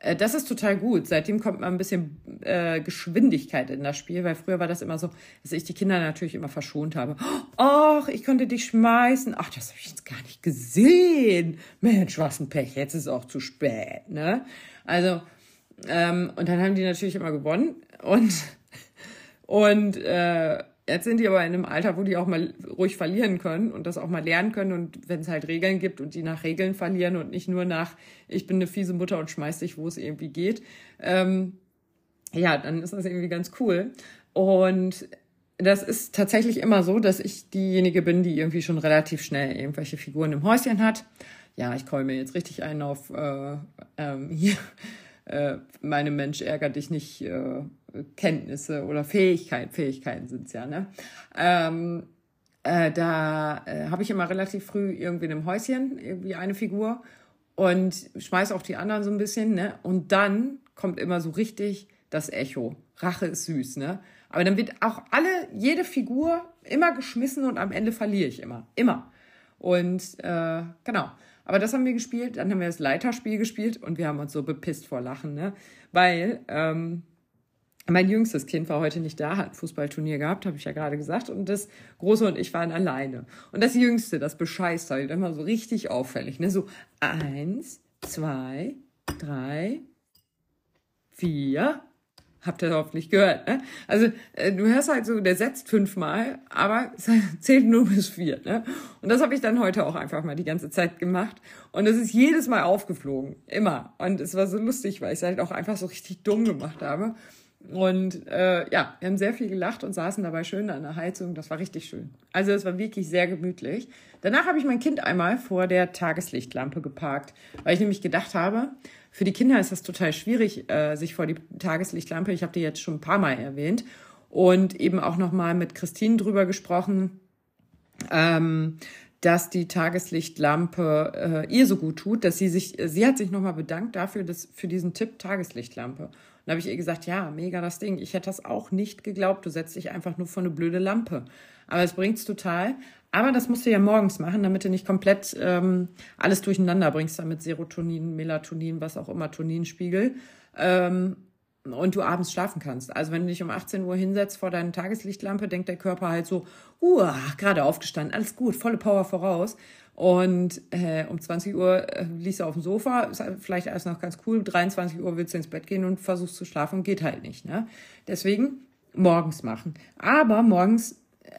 äh, das ist total gut. Seitdem kommt mal ein bisschen äh, Geschwindigkeit in das Spiel, weil früher war das immer so, dass ich die Kinder natürlich immer verschont habe. Ach, ich konnte dich schmeißen. Ach, das habe ich jetzt gar nicht gesehen. Mensch, was ein Pech. Jetzt ist auch zu spät. Ne? Also, ähm, und dann haben die natürlich immer gewonnen. Und, und äh, Jetzt sind die aber in einem Alter, wo die auch mal ruhig verlieren können und das auch mal lernen können. Und wenn es halt Regeln gibt und die nach Regeln verlieren und nicht nur nach, ich bin eine fiese Mutter und schmeiß dich, wo es irgendwie geht, ähm, ja, dann ist das irgendwie ganz cool. Und das ist tatsächlich immer so, dass ich diejenige bin, die irgendwie schon relativ schnell irgendwelche Figuren im Häuschen hat. Ja, ich komme mir jetzt richtig ein auf äh, ähm, hier äh, meine Mensch ärger dich nicht äh, Kenntnisse oder Fähigkeit, Fähigkeiten sind's ja, ne? Ähm, äh, da äh, habe ich immer relativ früh irgendwie in einem Häuschen, irgendwie eine Figur und schmeiß auch die anderen so ein bisschen, ne? Und dann kommt immer so richtig das Echo. Rache ist süß, ne? Aber dann wird auch alle, jede Figur immer geschmissen und am Ende verliere ich immer. Immer. Und äh, genau. Aber das haben wir gespielt. Dann haben wir das Leiterspiel gespielt und wir haben uns so bepisst vor Lachen, ne? Weil ähm, mein jüngstes Kind war heute nicht da, hat ein Fußballturnier gehabt, habe ich ja gerade gesagt. Und das Große und ich waren alleine. Und das Jüngste, das bescheißt halt immer so richtig auffällig. Ne? So eins, zwei, drei, vier, Habt ihr hoffentlich gehört, ne? Also äh, du hörst halt so, der setzt fünfmal, aber zählt nur bis vier, ne? Und das habe ich dann heute auch einfach mal die ganze Zeit gemacht. Und es ist jedes Mal aufgeflogen, immer. Und es war so lustig, weil ich es halt auch einfach so richtig dumm gemacht habe. Und äh, ja, wir haben sehr viel gelacht und saßen dabei schön an der Heizung. Das war richtig schön. Also es war wirklich sehr gemütlich. Danach habe ich mein Kind einmal vor der Tageslichtlampe geparkt, weil ich nämlich gedacht habe, für die Kinder ist das total schwierig, äh, sich vor die Tageslichtlampe, ich habe die jetzt schon ein paar Mal erwähnt, und eben auch nochmal mit Christine drüber gesprochen, ähm, dass die Tageslichtlampe äh, ihr so gut tut, dass sie sich, sie hat sich nochmal bedankt dafür, dass, für diesen Tipp Tageslichtlampe. Und da habe ich ihr gesagt, ja, mega das Ding. Ich hätte das auch nicht geglaubt. Du setzt dich einfach nur vor eine blöde Lampe. Aber es bringt's total. Aber das musst du ja morgens machen, damit du nicht komplett ähm, alles durcheinander bringst, damit Serotonin, Melatonin, was auch immer, Toninspiegel. Ähm, und du abends schlafen kannst. Also wenn du dich um 18 Uhr hinsetzt vor deiner Tageslichtlampe, denkt der Körper halt so, uh, gerade aufgestanden, alles gut, volle Power voraus. Und äh, um 20 Uhr äh, liegst du auf dem Sofa, ist halt vielleicht alles noch ganz cool. 23 Uhr willst du ins Bett gehen und versuchst zu schlafen, geht halt nicht. Ne? Deswegen morgens machen. Aber morgens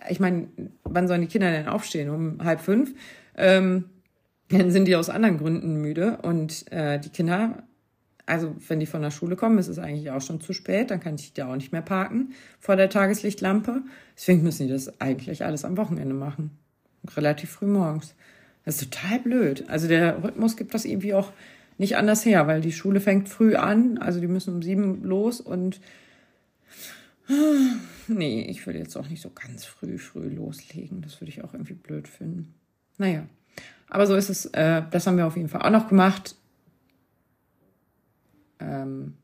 ich meine, wann sollen die Kinder denn aufstehen? Um halb fünf? Ähm, dann sind die aus anderen Gründen müde und äh, die Kinder, also wenn die von der Schule kommen, ist es eigentlich auch schon zu spät, dann kann ich da auch nicht mehr parken vor der Tageslichtlampe. Deswegen müssen die das eigentlich alles am Wochenende machen. Relativ früh morgens. Das ist total blöd. Also der Rhythmus gibt das irgendwie auch nicht anders her, weil die Schule fängt früh an, also die müssen um sieben los und Nee, ich würde jetzt auch nicht so ganz früh, früh loslegen. Das würde ich auch irgendwie blöd finden. Naja, aber so ist es. Äh, das haben wir auf jeden Fall auch noch gemacht. Ähm,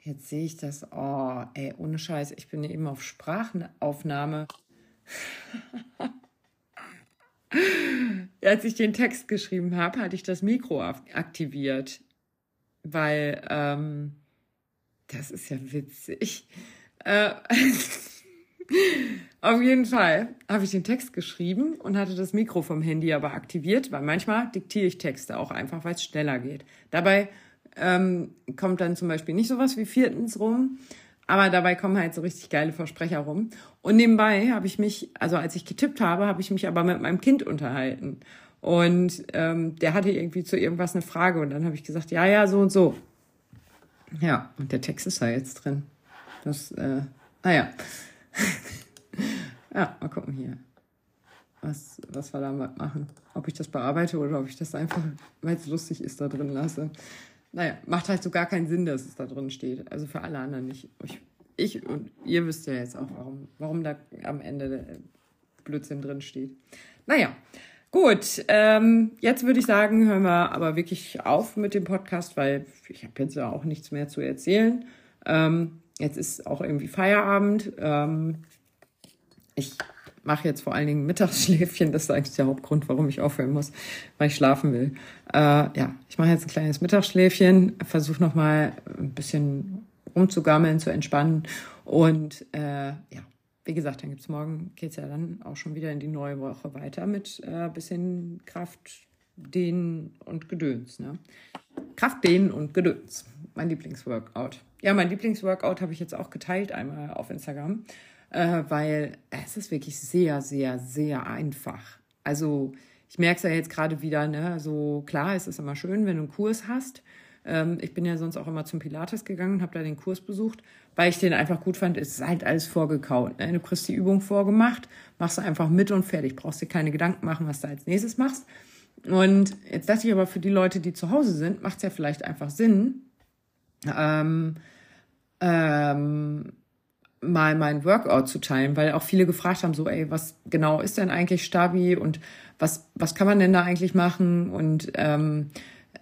jetzt sehe ich das. Oh, ey, ohne Scheiß. Ich bin eben auf Sprachaufnahme. Als ich den Text geschrieben habe, hatte ich das Mikro aktiviert. Weil, ähm, das ist ja witzig. Äh, auf jeden Fall habe ich den Text geschrieben und hatte das Mikro vom Handy aber aktiviert, weil manchmal diktiere ich Texte auch einfach, weil es schneller geht. Dabei ähm, kommt dann zum Beispiel nicht sowas wie viertens rum, aber dabei kommen halt so richtig geile Versprecher rum. Und nebenbei habe ich mich, also als ich getippt habe, habe ich mich aber mit meinem Kind unterhalten. Und ähm, der hatte irgendwie zu irgendwas eine Frage und dann habe ich gesagt, ja, ja, so und so. Ja, und der Text ist da jetzt drin. Das, äh, naja. Ja, mal gucken hier. Was, was wir damit machen. Ob ich das bearbeite oder ob ich das einfach, weil es lustig ist, da drin lasse. Naja, macht halt so gar keinen Sinn, dass es da drin steht. Also für alle anderen nicht. Ich, ich und ihr wisst ja jetzt auch, warum, warum da am Ende Blödsinn drin steht. Naja, gut. Ähm, jetzt würde ich sagen, hören wir aber wirklich auf mit dem Podcast, weil ich habe jetzt ja auch nichts mehr zu erzählen. Ähm, Jetzt ist auch irgendwie Feierabend. Ähm, ich mache jetzt vor allen Dingen Mittagsschläfchen. Das ist eigentlich der Hauptgrund, warum ich aufhören muss, weil ich schlafen will. Äh, ja, ich mache jetzt ein kleines Mittagsschläfchen, versuche nochmal ein bisschen rumzugammeln, zu entspannen. Und äh, ja, wie gesagt, dann gibt's morgen, geht's ja dann auch schon wieder in die neue Woche weiter mit äh, bisschen Kraft, Dehnen und Gedöns. Ne? Kraft, Dehnen und Gedöns. Mein Lieblingsworkout. Ja, mein Lieblingsworkout habe ich jetzt auch geteilt einmal auf Instagram äh, weil es ist wirklich sehr, sehr, sehr einfach. Also ich merke es ja jetzt gerade wieder, ne, so klar, es ist immer schön, wenn du einen Kurs hast. Ähm, ich bin ja sonst auch immer zum Pilates gegangen, habe da den Kurs besucht, weil ich den einfach gut fand. Es ist halt alles vorgekaut. Ne? Du kriegst die Übung vorgemacht, machst du einfach mit und fertig. Brauchst dir keine Gedanken machen, was du als nächstes machst. Und jetzt dachte ich aber, für die Leute, die zu Hause sind, macht es ja vielleicht einfach Sinn, ähm, ähm, mal mein Workout zu teilen, weil auch viele gefragt haben, so, ey, was genau ist denn eigentlich Stabi und was, was kann man denn da eigentlich machen und ähm,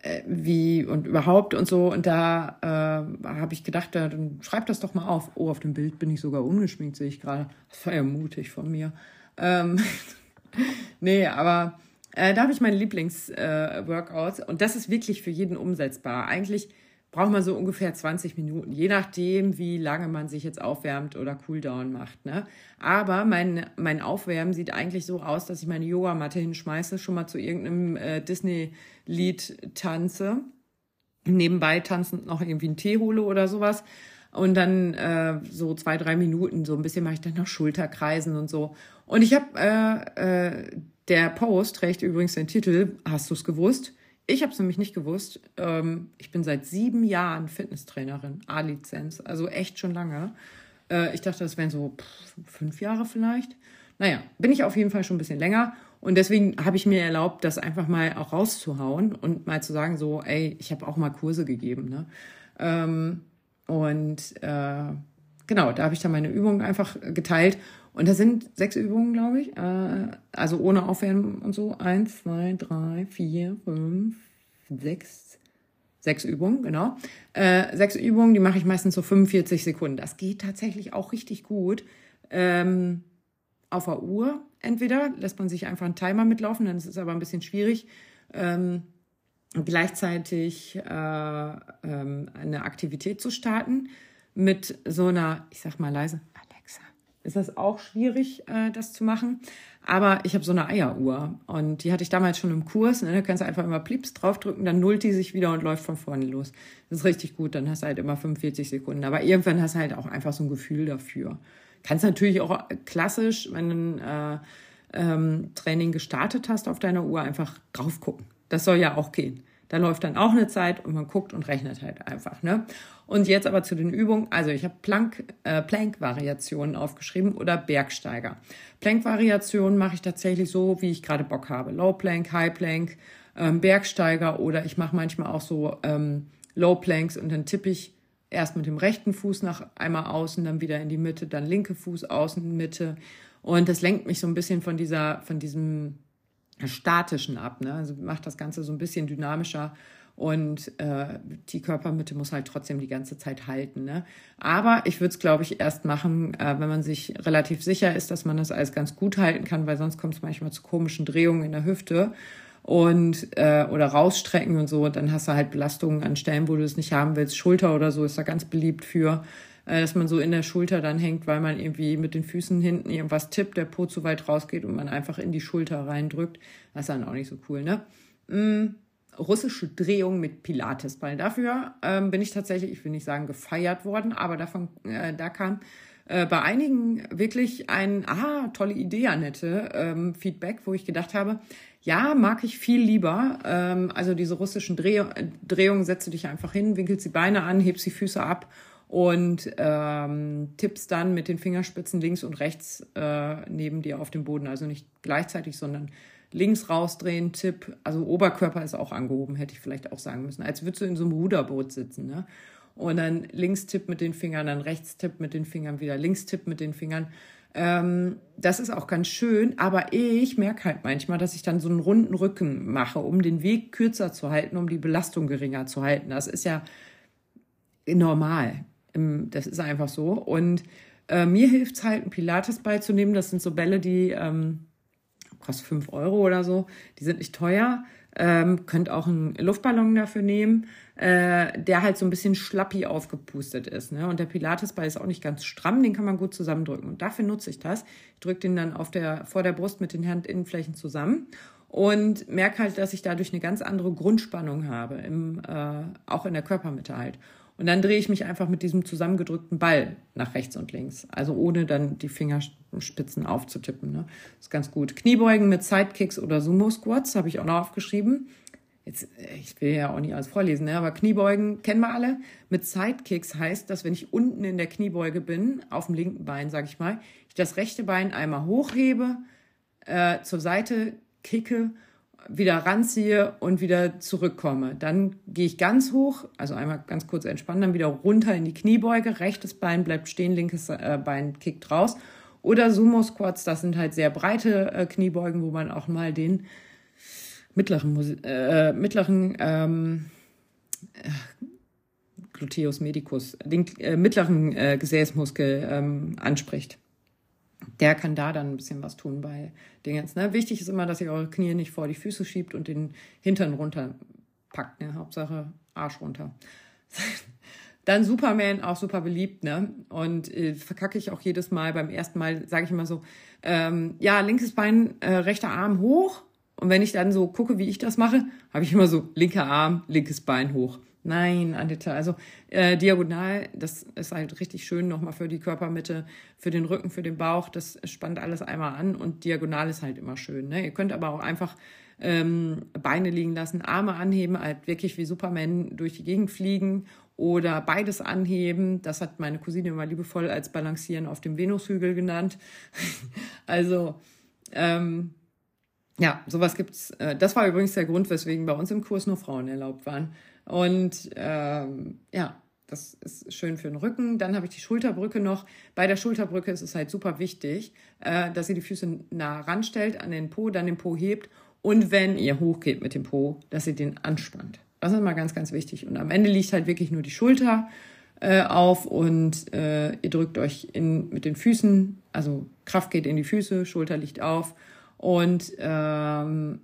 äh, wie und überhaupt und so. Und da äh, habe ich gedacht, ja, dann schreib das doch mal auf. Oh, auf dem Bild bin ich sogar ungeschminkt, sehe ich gerade. Das war ja mutig von mir. Ähm, nee, aber äh, da habe ich meine Lieblings-Workouts äh, und das ist wirklich für jeden umsetzbar. Eigentlich braucht man so ungefähr 20 Minuten, je nachdem, wie lange man sich jetzt aufwärmt oder Cooldown macht. Ne? Aber mein, mein Aufwärmen sieht eigentlich so aus, dass ich meine Yogamatte hinschmeiße, schon mal zu irgendeinem äh, Disney-Lied tanze, nebenbei tanzend noch irgendwie einen Tee hole oder sowas. Und dann äh, so zwei, drei Minuten, so ein bisschen mache ich dann noch Schulterkreisen und so. Und ich habe, äh, äh, der Post trägt übrigens den Titel, hast du es gewusst? Ich habe es nämlich nicht gewusst. Ähm, ich bin seit sieben Jahren Fitnesstrainerin, A-Lizenz, also echt schon lange. Äh, ich dachte, das wären so fünf Jahre vielleicht. Naja, bin ich auf jeden Fall schon ein bisschen länger. Und deswegen habe ich mir erlaubt, das einfach mal auch rauszuhauen und mal zu sagen, so, ey, ich habe auch mal Kurse gegeben. Ne? Ähm, und äh, genau, da habe ich dann meine Übungen einfach geteilt. Und da sind sechs Übungen, glaube ich. Äh, also ohne Aufwärmen und so. Eins, zwei, drei, vier, fünf, sechs. Sechs Übungen, genau. Äh, sechs Übungen, die mache ich meistens so 45 Sekunden. Das geht tatsächlich auch richtig gut. Ähm, auf der Uhr entweder lässt man sich einfach einen Timer mitlaufen, dann ist es aber ein bisschen schwierig. Ähm, gleichzeitig äh, ähm, eine Aktivität zu starten mit so einer, ich sag mal leise, ist das auch schwierig, äh, das zu machen. Aber ich habe so eine Eieruhr und die hatte ich damals schon im Kurs. Ne? Da kannst du einfach immer Plieps draufdrücken, dann nullt die sich wieder und läuft von vorne los. Das ist richtig gut, dann hast du halt immer 45 Sekunden. Aber irgendwann hast du halt auch einfach so ein Gefühl dafür. Kannst natürlich auch klassisch, wenn du ein äh, ähm, Training gestartet hast auf deiner Uhr, einfach drauf gucken. Das soll ja auch gehen. Da läuft dann auch eine Zeit und man guckt und rechnet halt einfach. Ne? Und jetzt aber zu den Übungen. Also ich habe Plank, äh, Plank-Variationen aufgeschrieben oder Bergsteiger. Plank-Variationen mache ich tatsächlich so, wie ich gerade Bock habe. Low Plank, High Plank, ähm, Bergsteiger oder ich mache manchmal auch so ähm, Low Planks und dann tippe ich erst mit dem rechten Fuß nach einmal außen, dann wieder in die Mitte, dann linke Fuß außen, Mitte. Und das lenkt mich so ein bisschen von dieser, von diesem statischen ab. Ne? Also macht das Ganze so ein bisschen dynamischer und äh, die Körpermitte muss halt trotzdem die ganze Zeit halten. Ne? Aber ich würde es, glaube ich, erst machen, äh, wenn man sich relativ sicher ist, dass man das alles ganz gut halten kann, weil sonst kommt es manchmal zu komischen Drehungen in der Hüfte und äh, oder rausstrecken und so. Und dann hast du halt Belastungen an Stellen, wo du es nicht haben willst. Schulter oder so ist da ganz beliebt für. Äh, dass man so in der Schulter dann hängt, weil man irgendwie mit den Füßen hinten irgendwas tippt, der Po zu weit rausgeht und man einfach in die Schulter reindrückt. Das ist dann auch nicht so cool, ne? Mm, russische Drehung mit Pilatesball. Dafür ähm, bin ich tatsächlich, ich will nicht sagen gefeiert worden, aber davon, äh, da kam äh, bei einigen wirklich ein, ah, tolle Idee, Annette, ähm, Feedback, wo ich gedacht habe, ja, mag ich viel lieber. Ähm, also diese russischen Dreh Drehungen, setze dich einfach hin, winkelst die Beine an, hebst die Füße ab und ähm, tippst dann mit den Fingerspitzen links und rechts äh, neben dir auf dem Boden. Also nicht gleichzeitig, sondern links rausdrehen, Tipp. Also Oberkörper ist auch angehoben, hätte ich vielleicht auch sagen müssen. Als würdest du in so einem Ruderboot sitzen. Ne? Und dann links Tipp mit den Fingern, dann rechts Tipp mit den Fingern, wieder links Tipp mit den Fingern. Ähm, das ist auch ganz schön, aber ich merke halt manchmal, dass ich dann so einen runden Rücken mache, um den Weg kürzer zu halten, um die Belastung geringer zu halten. Das ist ja normal. Das ist einfach so. Und Äh, mir hilft es halt, ein Pilates beizunehmen. Das sind so Bälle, die ähm, kosten 5 Euro oder so. Die sind nicht teuer. Ähm, könnt auch einen Luftballon dafür nehmen, äh, der halt so ein bisschen schlappi aufgepustet ist. Ne? Und der Pilatesball ist auch nicht ganz stramm, den kann man gut zusammendrücken. Und dafür nutze ich das. Ich drücke den dann auf der, vor der Brust mit den Handinnenflächen zusammen und merke halt, dass ich dadurch eine ganz andere Grundspannung habe, im, äh, auch in der Körpermitte halt. Und dann drehe ich mich einfach mit diesem zusammengedrückten Ball nach rechts und links. Also ohne dann die Fingerspitzen aufzutippen. Ne? Das ist ganz gut. Kniebeugen mit Sidekicks oder Sumo-Squats habe ich auch noch aufgeschrieben. Jetzt, ich will ja auch nicht alles vorlesen, ne? aber Kniebeugen kennen wir alle. Mit Sidekicks heißt, dass wenn ich unten in der Kniebeuge bin, auf dem linken Bein, sage ich mal, ich das rechte Bein einmal hochhebe, äh, zur Seite kicke wieder ranziehe und wieder zurückkomme. Dann gehe ich ganz hoch, also einmal ganz kurz entspannen, dann wieder runter in die Kniebeuge, rechtes Bein bleibt stehen, linkes äh, Bein kickt raus. Oder Sumo Squats, das sind halt sehr breite äh, Kniebeugen, wo man auch mal den mittleren, äh, mittleren ähm, äh, Gluteus medicus, den äh, mittleren äh, Gesäßmuskel ähm, anspricht der kann da dann ein bisschen was tun bei Dingens. Ne? Wichtig ist immer, dass ihr eure Knie nicht vor die Füße schiebt und den Hintern runterpackt. Ne? Hauptsache Arsch runter. Dann Superman, auch super beliebt, ne? Und äh, verkacke ich auch jedes Mal. Beim ersten Mal sage ich immer so, ähm, ja, linkes Bein, äh, rechter Arm hoch. Und wenn ich dann so gucke, wie ich das mache, habe ich immer so linker Arm, linkes Bein hoch. Nein, Anita, also äh, diagonal, das ist halt richtig schön nochmal für die Körpermitte, für den Rücken, für den Bauch. Das spannt alles einmal an und diagonal ist halt immer schön. Ne? Ihr könnt aber auch einfach ähm, Beine liegen lassen, Arme anheben, halt wirklich wie Superman durch die Gegend fliegen oder beides anheben. Das hat meine Cousine immer liebevoll als Balancieren auf dem Venushügel genannt. also ähm, ja, sowas gibt's. Äh, das war übrigens der Grund, weswegen bei uns im Kurs nur Frauen erlaubt waren und ähm, ja, das ist schön für den Rücken. Dann habe ich die Schulterbrücke noch. Bei der Schulterbrücke ist es halt super wichtig, äh, dass ihr die Füße nah ranstellt an den Po, dann den Po hebt und wenn ihr hochgeht mit dem Po, dass ihr den anspannt. Das ist mal ganz, ganz wichtig. Und am Ende liegt halt wirklich nur die Schulter äh, auf und äh, ihr drückt euch in, mit den Füßen, also Kraft geht in die Füße, Schulter liegt auf und ähm,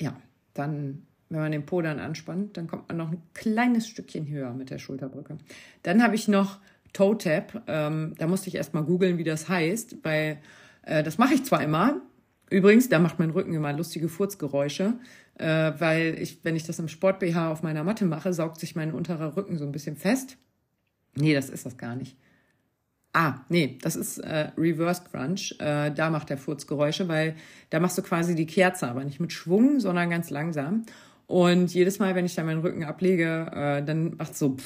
ja, dann wenn man den Po dann anspannt, dann kommt man noch ein kleines Stückchen höher mit der Schulterbrücke. Dann habe ich noch Toe Tap. Ähm, da musste ich erst mal googeln, wie das heißt, weil äh, das mache ich zwar immer. Übrigens, da macht mein Rücken immer lustige Furzgeräusche, äh, weil ich, wenn ich das im Sport BH auf meiner Matte mache, saugt sich mein unterer Rücken so ein bisschen fest. Nee, das ist das gar nicht. Ah, nee, das ist äh, Reverse Crunch. Äh, da macht der Furzgeräusche, weil da machst du quasi die Kerze, aber nicht mit Schwung, sondern ganz langsam. Und jedes Mal, wenn ich dann meinen Rücken ablege, äh, dann macht so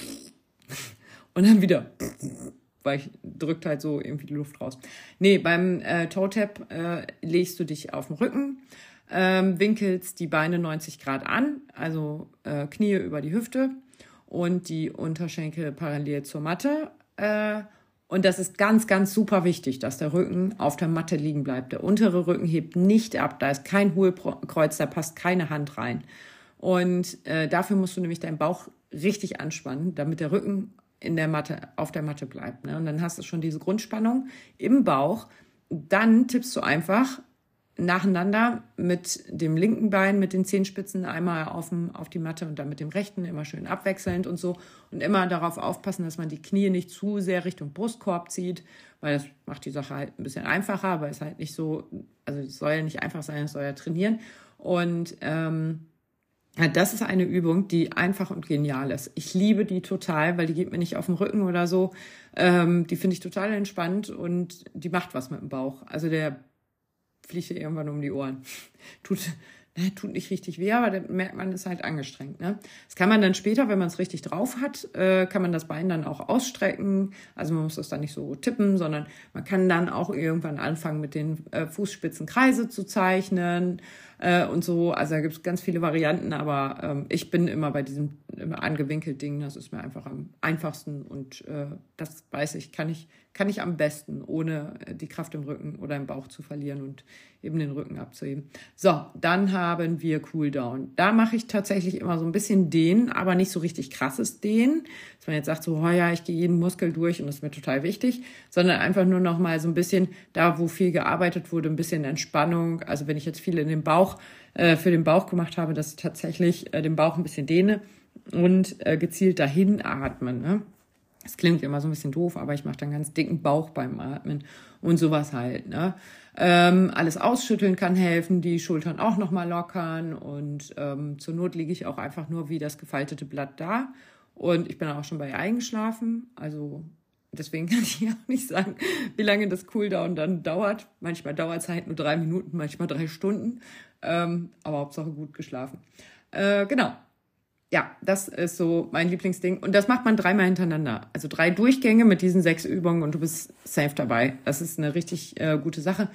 und dann wieder weil ich drückt halt so irgendwie die Luft raus. Nee, beim äh, Toe Tap äh, legst du dich auf den Rücken, ähm, winkelst die Beine 90 Grad an, also äh, Knie über die Hüfte und die Unterschenkel parallel zur Matte. Äh, und das ist ganz, ganz super wichtig, dass der Rücken auf der Matte liegen bleibt. Der untere Rücken hebt nicht ab, da ist kein Hohlkreuz, da passt keine Hand rein. Und äh, dafür musst du nämlich deinen Bauch richtig anspannen, damit der Rücken in der Matte, auf der Matte bleibt. Ne? Und dann hast du schon diese Grundspannung im Bauch. Dann tippst du einfach nacheinander mit dem linken Bein, mit den Zehenspitzen einmal auf, dem, auf die Matte und dann mit dem rechten, immer schön abwechselnd und so. Und immer darauf aufpassen, dass man die Knie nicht zu sehr Richtung Brustkorb zieht, weil das macht die Sache halt ein bisschen einfacher, aber es halt nicht so, also es soll ja nicht einfach sein, es soll ja trainieren. Und ähm, das ist eine Übung, die einfach und genial ist. Ich liebe die total, weil die geht mir nicht auf den Rücken oder so. Ähm, die finde ich total entspannt und die macht was mit dem Bauch. Also der fliegt dir irgendwann um die Ohren. Tut, ne, tut nicht richtig weh, aber dann merkt man, ist halt angestrengt. Ne? Das kann man dann später, wenn man es richtig drauf hat, äh, kann man das Bein dann auch ausstrecken. Also man muss das dann nicht so tippen, sondern man kann dann auch irgendwann anfangen, mit den äh, Fußspitzen Kreise zu zeichnen äh, und so. Also da gibt es ganz viele Varianten, aber ähm, ich bin immer bei diesem angewinkelt Ding. Das ist mir einfach am einfachsten und äh, das weiß ich, kann ich, kann ich am besten, ohne äh, die Kraft im Rücken oder im Bauch zu verlieren und eben den Rücken abzuheben. So, dann haben wir Cooldown. Da mache ich tatsächlich immer so ein bisschen Dehnen, aber nicht so richtig krasses Dehnen. Dass man jetzt sagt so, oh ja, ich gehe jeden Muskel durch und das ist mir total wichtig, sondern einfach nur noch mal so ein bisschen da, wo viel gearbeitet wurde, ein bisschen Entspannung. Also wenn ich jetzt viel in den Bauch, äh, für den Bauch gemacht habe, dass ich tatsächlich äh, den Bauch ein bisschen dehne und äh, gezielt dahin atmen. Ne? Das klingt immer so ein bisschen doof, aber ich mache dann ganz dicken Bauch beim Atmen und sowas halt. Ne? Ähm, alles ausschütteln kann helfen, die Schultern auch nochmal lockern und ähm, zur Not liege ich auch einfach nur wie das gefaltete Blatt da. Und ich bin auch schon bei eingeschlafen. Also deswegen kann ich auch nicht sagen, wie lange das Cooldown dann dauert. Manchmal dauert es halt nur drei Minuten, manchmal drei Stunden. Ähm, aber Hauptsache gut geschlafen. Äh, genau, ja, das ist so mein Lieblingsding. Und das macht man dreimal hintereinander. Also drei Durchgänge mit diesen sechs Übungen und du bist safe dabei. Das ist eine richtig äh, gute Sache.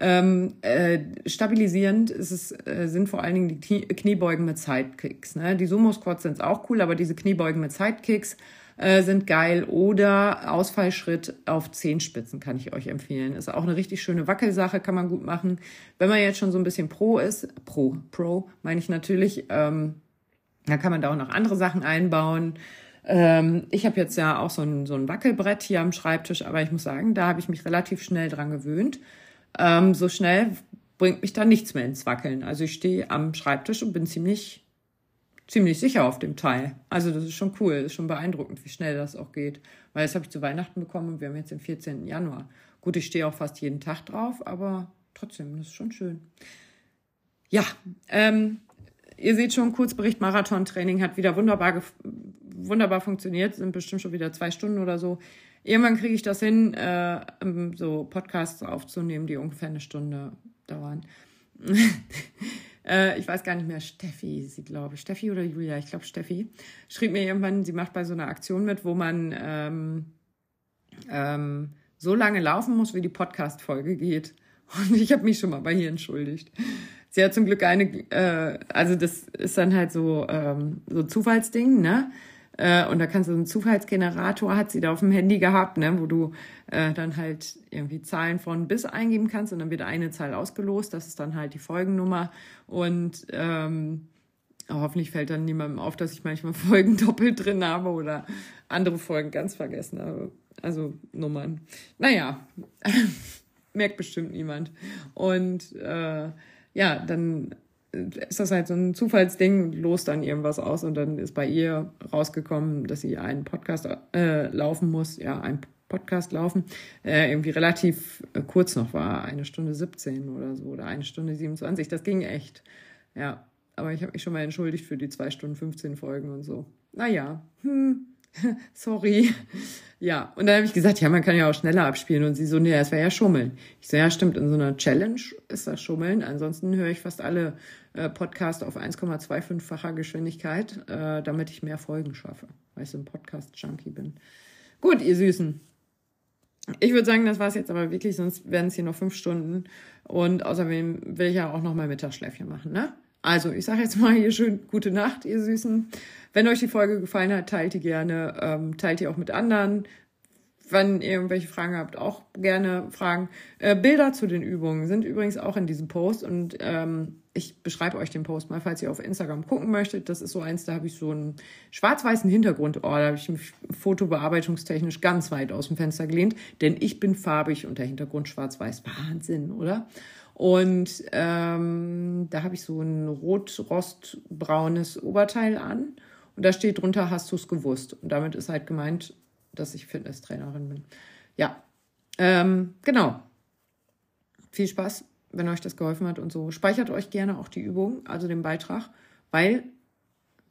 Ähm, äh, stabilisierend ist es, äh, sind vor allen Dingen die Knie Kniebeugen mit Sidekicks. Ne? Die Sumo-Squats sind auch cool, aber diese Kniebeugen mit Sidekicks äh, sind geil. Oder Ausfallschritt auf Zehenspitzen kann ich euch empfehlen. Ist auch eine richtig schöne Wackelsache, kann man gut machen. Wenn man jetzt schon so ein bisschen Pro ist, Pro, Pro meine ich natürlich, ähm, da kann man da auch noch andere Sachen einbauen. Ähm, ich habe jetzt ja auch so ein, so ein Wackelbrett hier am Schreibtisch, aber ich muss sagen, da habe ich mich relativ schnell dran gewöhnt. Ähm, so schnell bringt mich da nichts mehr ins Wackeln. Also ich stehe am Schreibtisch und bin ziemlich, ziemlich sicher auf dem Teil. Also das ist schon cool, ist schon beeindruckend, wie schnell das auch geht. Weil das habe ich zu Weihnachten bekommen und wir haben jetzt den 14. Januar. Gut, ich stehe auch fast jeden Tag drauf, aber trotzdem, das ist schon schön. Ja, ähm, ihr seht schon, Kurzbericht Marathon-Training hat wieder wunderbar, wunderbar funktioniert, sind bestimmt schon wieder zwei Stunden oder so. Irgendwann kriege ich das hin, äh, so Podcasts aufzunehmen, die ungefähr eine Stunde dauern. äh, ich weiß gar nicht mehr, Steffi, sie glaube ich, Steffi oder Julia, ich glaube Steffi, schrieb mir irgendwann, sie macht bei so einer Aktion mit, wo man ähm, ähm, so lange laufen muss, wie die Podcast-Folge geht. Und ich habe mich schon mal bei ihr entschuldigt. Sie hat zum Glück eine, äh, also das ist dann halt so, ähm, so Zufallsding, ne? Äh, und da kannst du so einen Zufallsgenerator, hat sie da auf dem Handy gehabt, ne, wo du äh, dann halt irgendwie Zahlen von bis eingeben kannst und dann wird eine Zahl ausgelost. Das ist dann halt die Folgennummer. Und ähm, hoffentlich fällt dann niemandem auf, dass ich manchmal Folgen doppelt drin habe oder andere Folgen ganz vergessen habe. Also Nummern. Naja, merkt bestimmt niemand. Und äh, ja, dann ist das halt so ein Zufallsding, los dann irgendwas aus und dann ist bei ihr rausgekommen, dass sie einen Podcast äh, laufen muss, ja, einen Podcast laufen, äh, irgendwie relativ äh, kurz noch war, eine Stunde 17 oder so oder eine Stunde 27, das ging echt, ja, aber ich habe mich schon mal entschuldigt für die zwei Stunden 15 Folgen und so. Naja, hm, sorry. Ja, und dann habe ich gesagt, ja, man kann ja auch schneller abspielen. Und sie so, nee, das wäre ja Schummeln. Ich so, ja, stimmt, in so einer Challenge ist das Schummeln. Ansonsten höre ich fast alle äh, Podcasts auf 1,25-facher Geschwindigkeit, äh, damit ich mehr Folgen schaffe, weil ich so ein Podcast-Junkie bin. Gut, ihr Süßen. Ich würde sagen, das war's jetzt aber wirklich, sonst werden es hier noch fünf Stunden. Und außerdem will ich ja auch noch mal Mittagsschläfchen machen, ne? Also, ich sage jetzt mal hier schön gute Nacht, ihr Süßen. Wenn euch die Folge gefallen hat, teilt die gerne, ähm, teilt die auch mit anderen. Wenn ihr irgendwelche Fragen habt, auch gerne Fragen. Äh, Bilder zu den Übungen sind übrigens auch in diesem Post und ähm, ich beschreibe euch den Post mal, falls ihr auf Instagram gucken möchtet. Das ist so eins, da habe ich so einen schwarz-weißen Hintergrund. Oh, da habe ich mich fotobearbeitungstechnisch ganz weit aus dem Fenster gelehnt, denn ich bin farbig und der Hintergrund schwarz-weiß. Wahnsinn, oder? Und ähm, da habe ich so ein rot-rostbraunes Oberteil an. Und da steht drunter, hast du es gewusst? Und damit ist halt gemeint, dass ich Fitnesstrainerin bin. Ja, ähm, genau. Viel Spaß, wenn euch das geholfen hat und so. Speichert euch gerne auch die Übung, also den Beitrag, weil,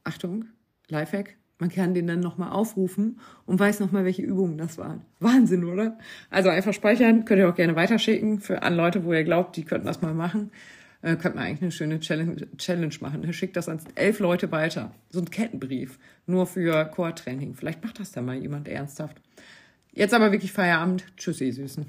Achtung, Lifehack, man kann den dann nochmal aufrufen und weiß nochmal, welche Übungen das waren. Wahnsinn, oder? Also einfach speichern, könnt ihr auch gerne weiterschicken für an Leute, wo ihr glaubt, die könnten das mal machen. Äh, könnt man eigentlich eine schöne Challenge, Challenge machen. Schickt das an elf Leute weiter. So ein Kettenbrief. Nur für Core-Training. Vielleicht macht das dann mal jemand ernsthaft. Jetzt aber wirklich Feierabend. Tschüssi, Süßen.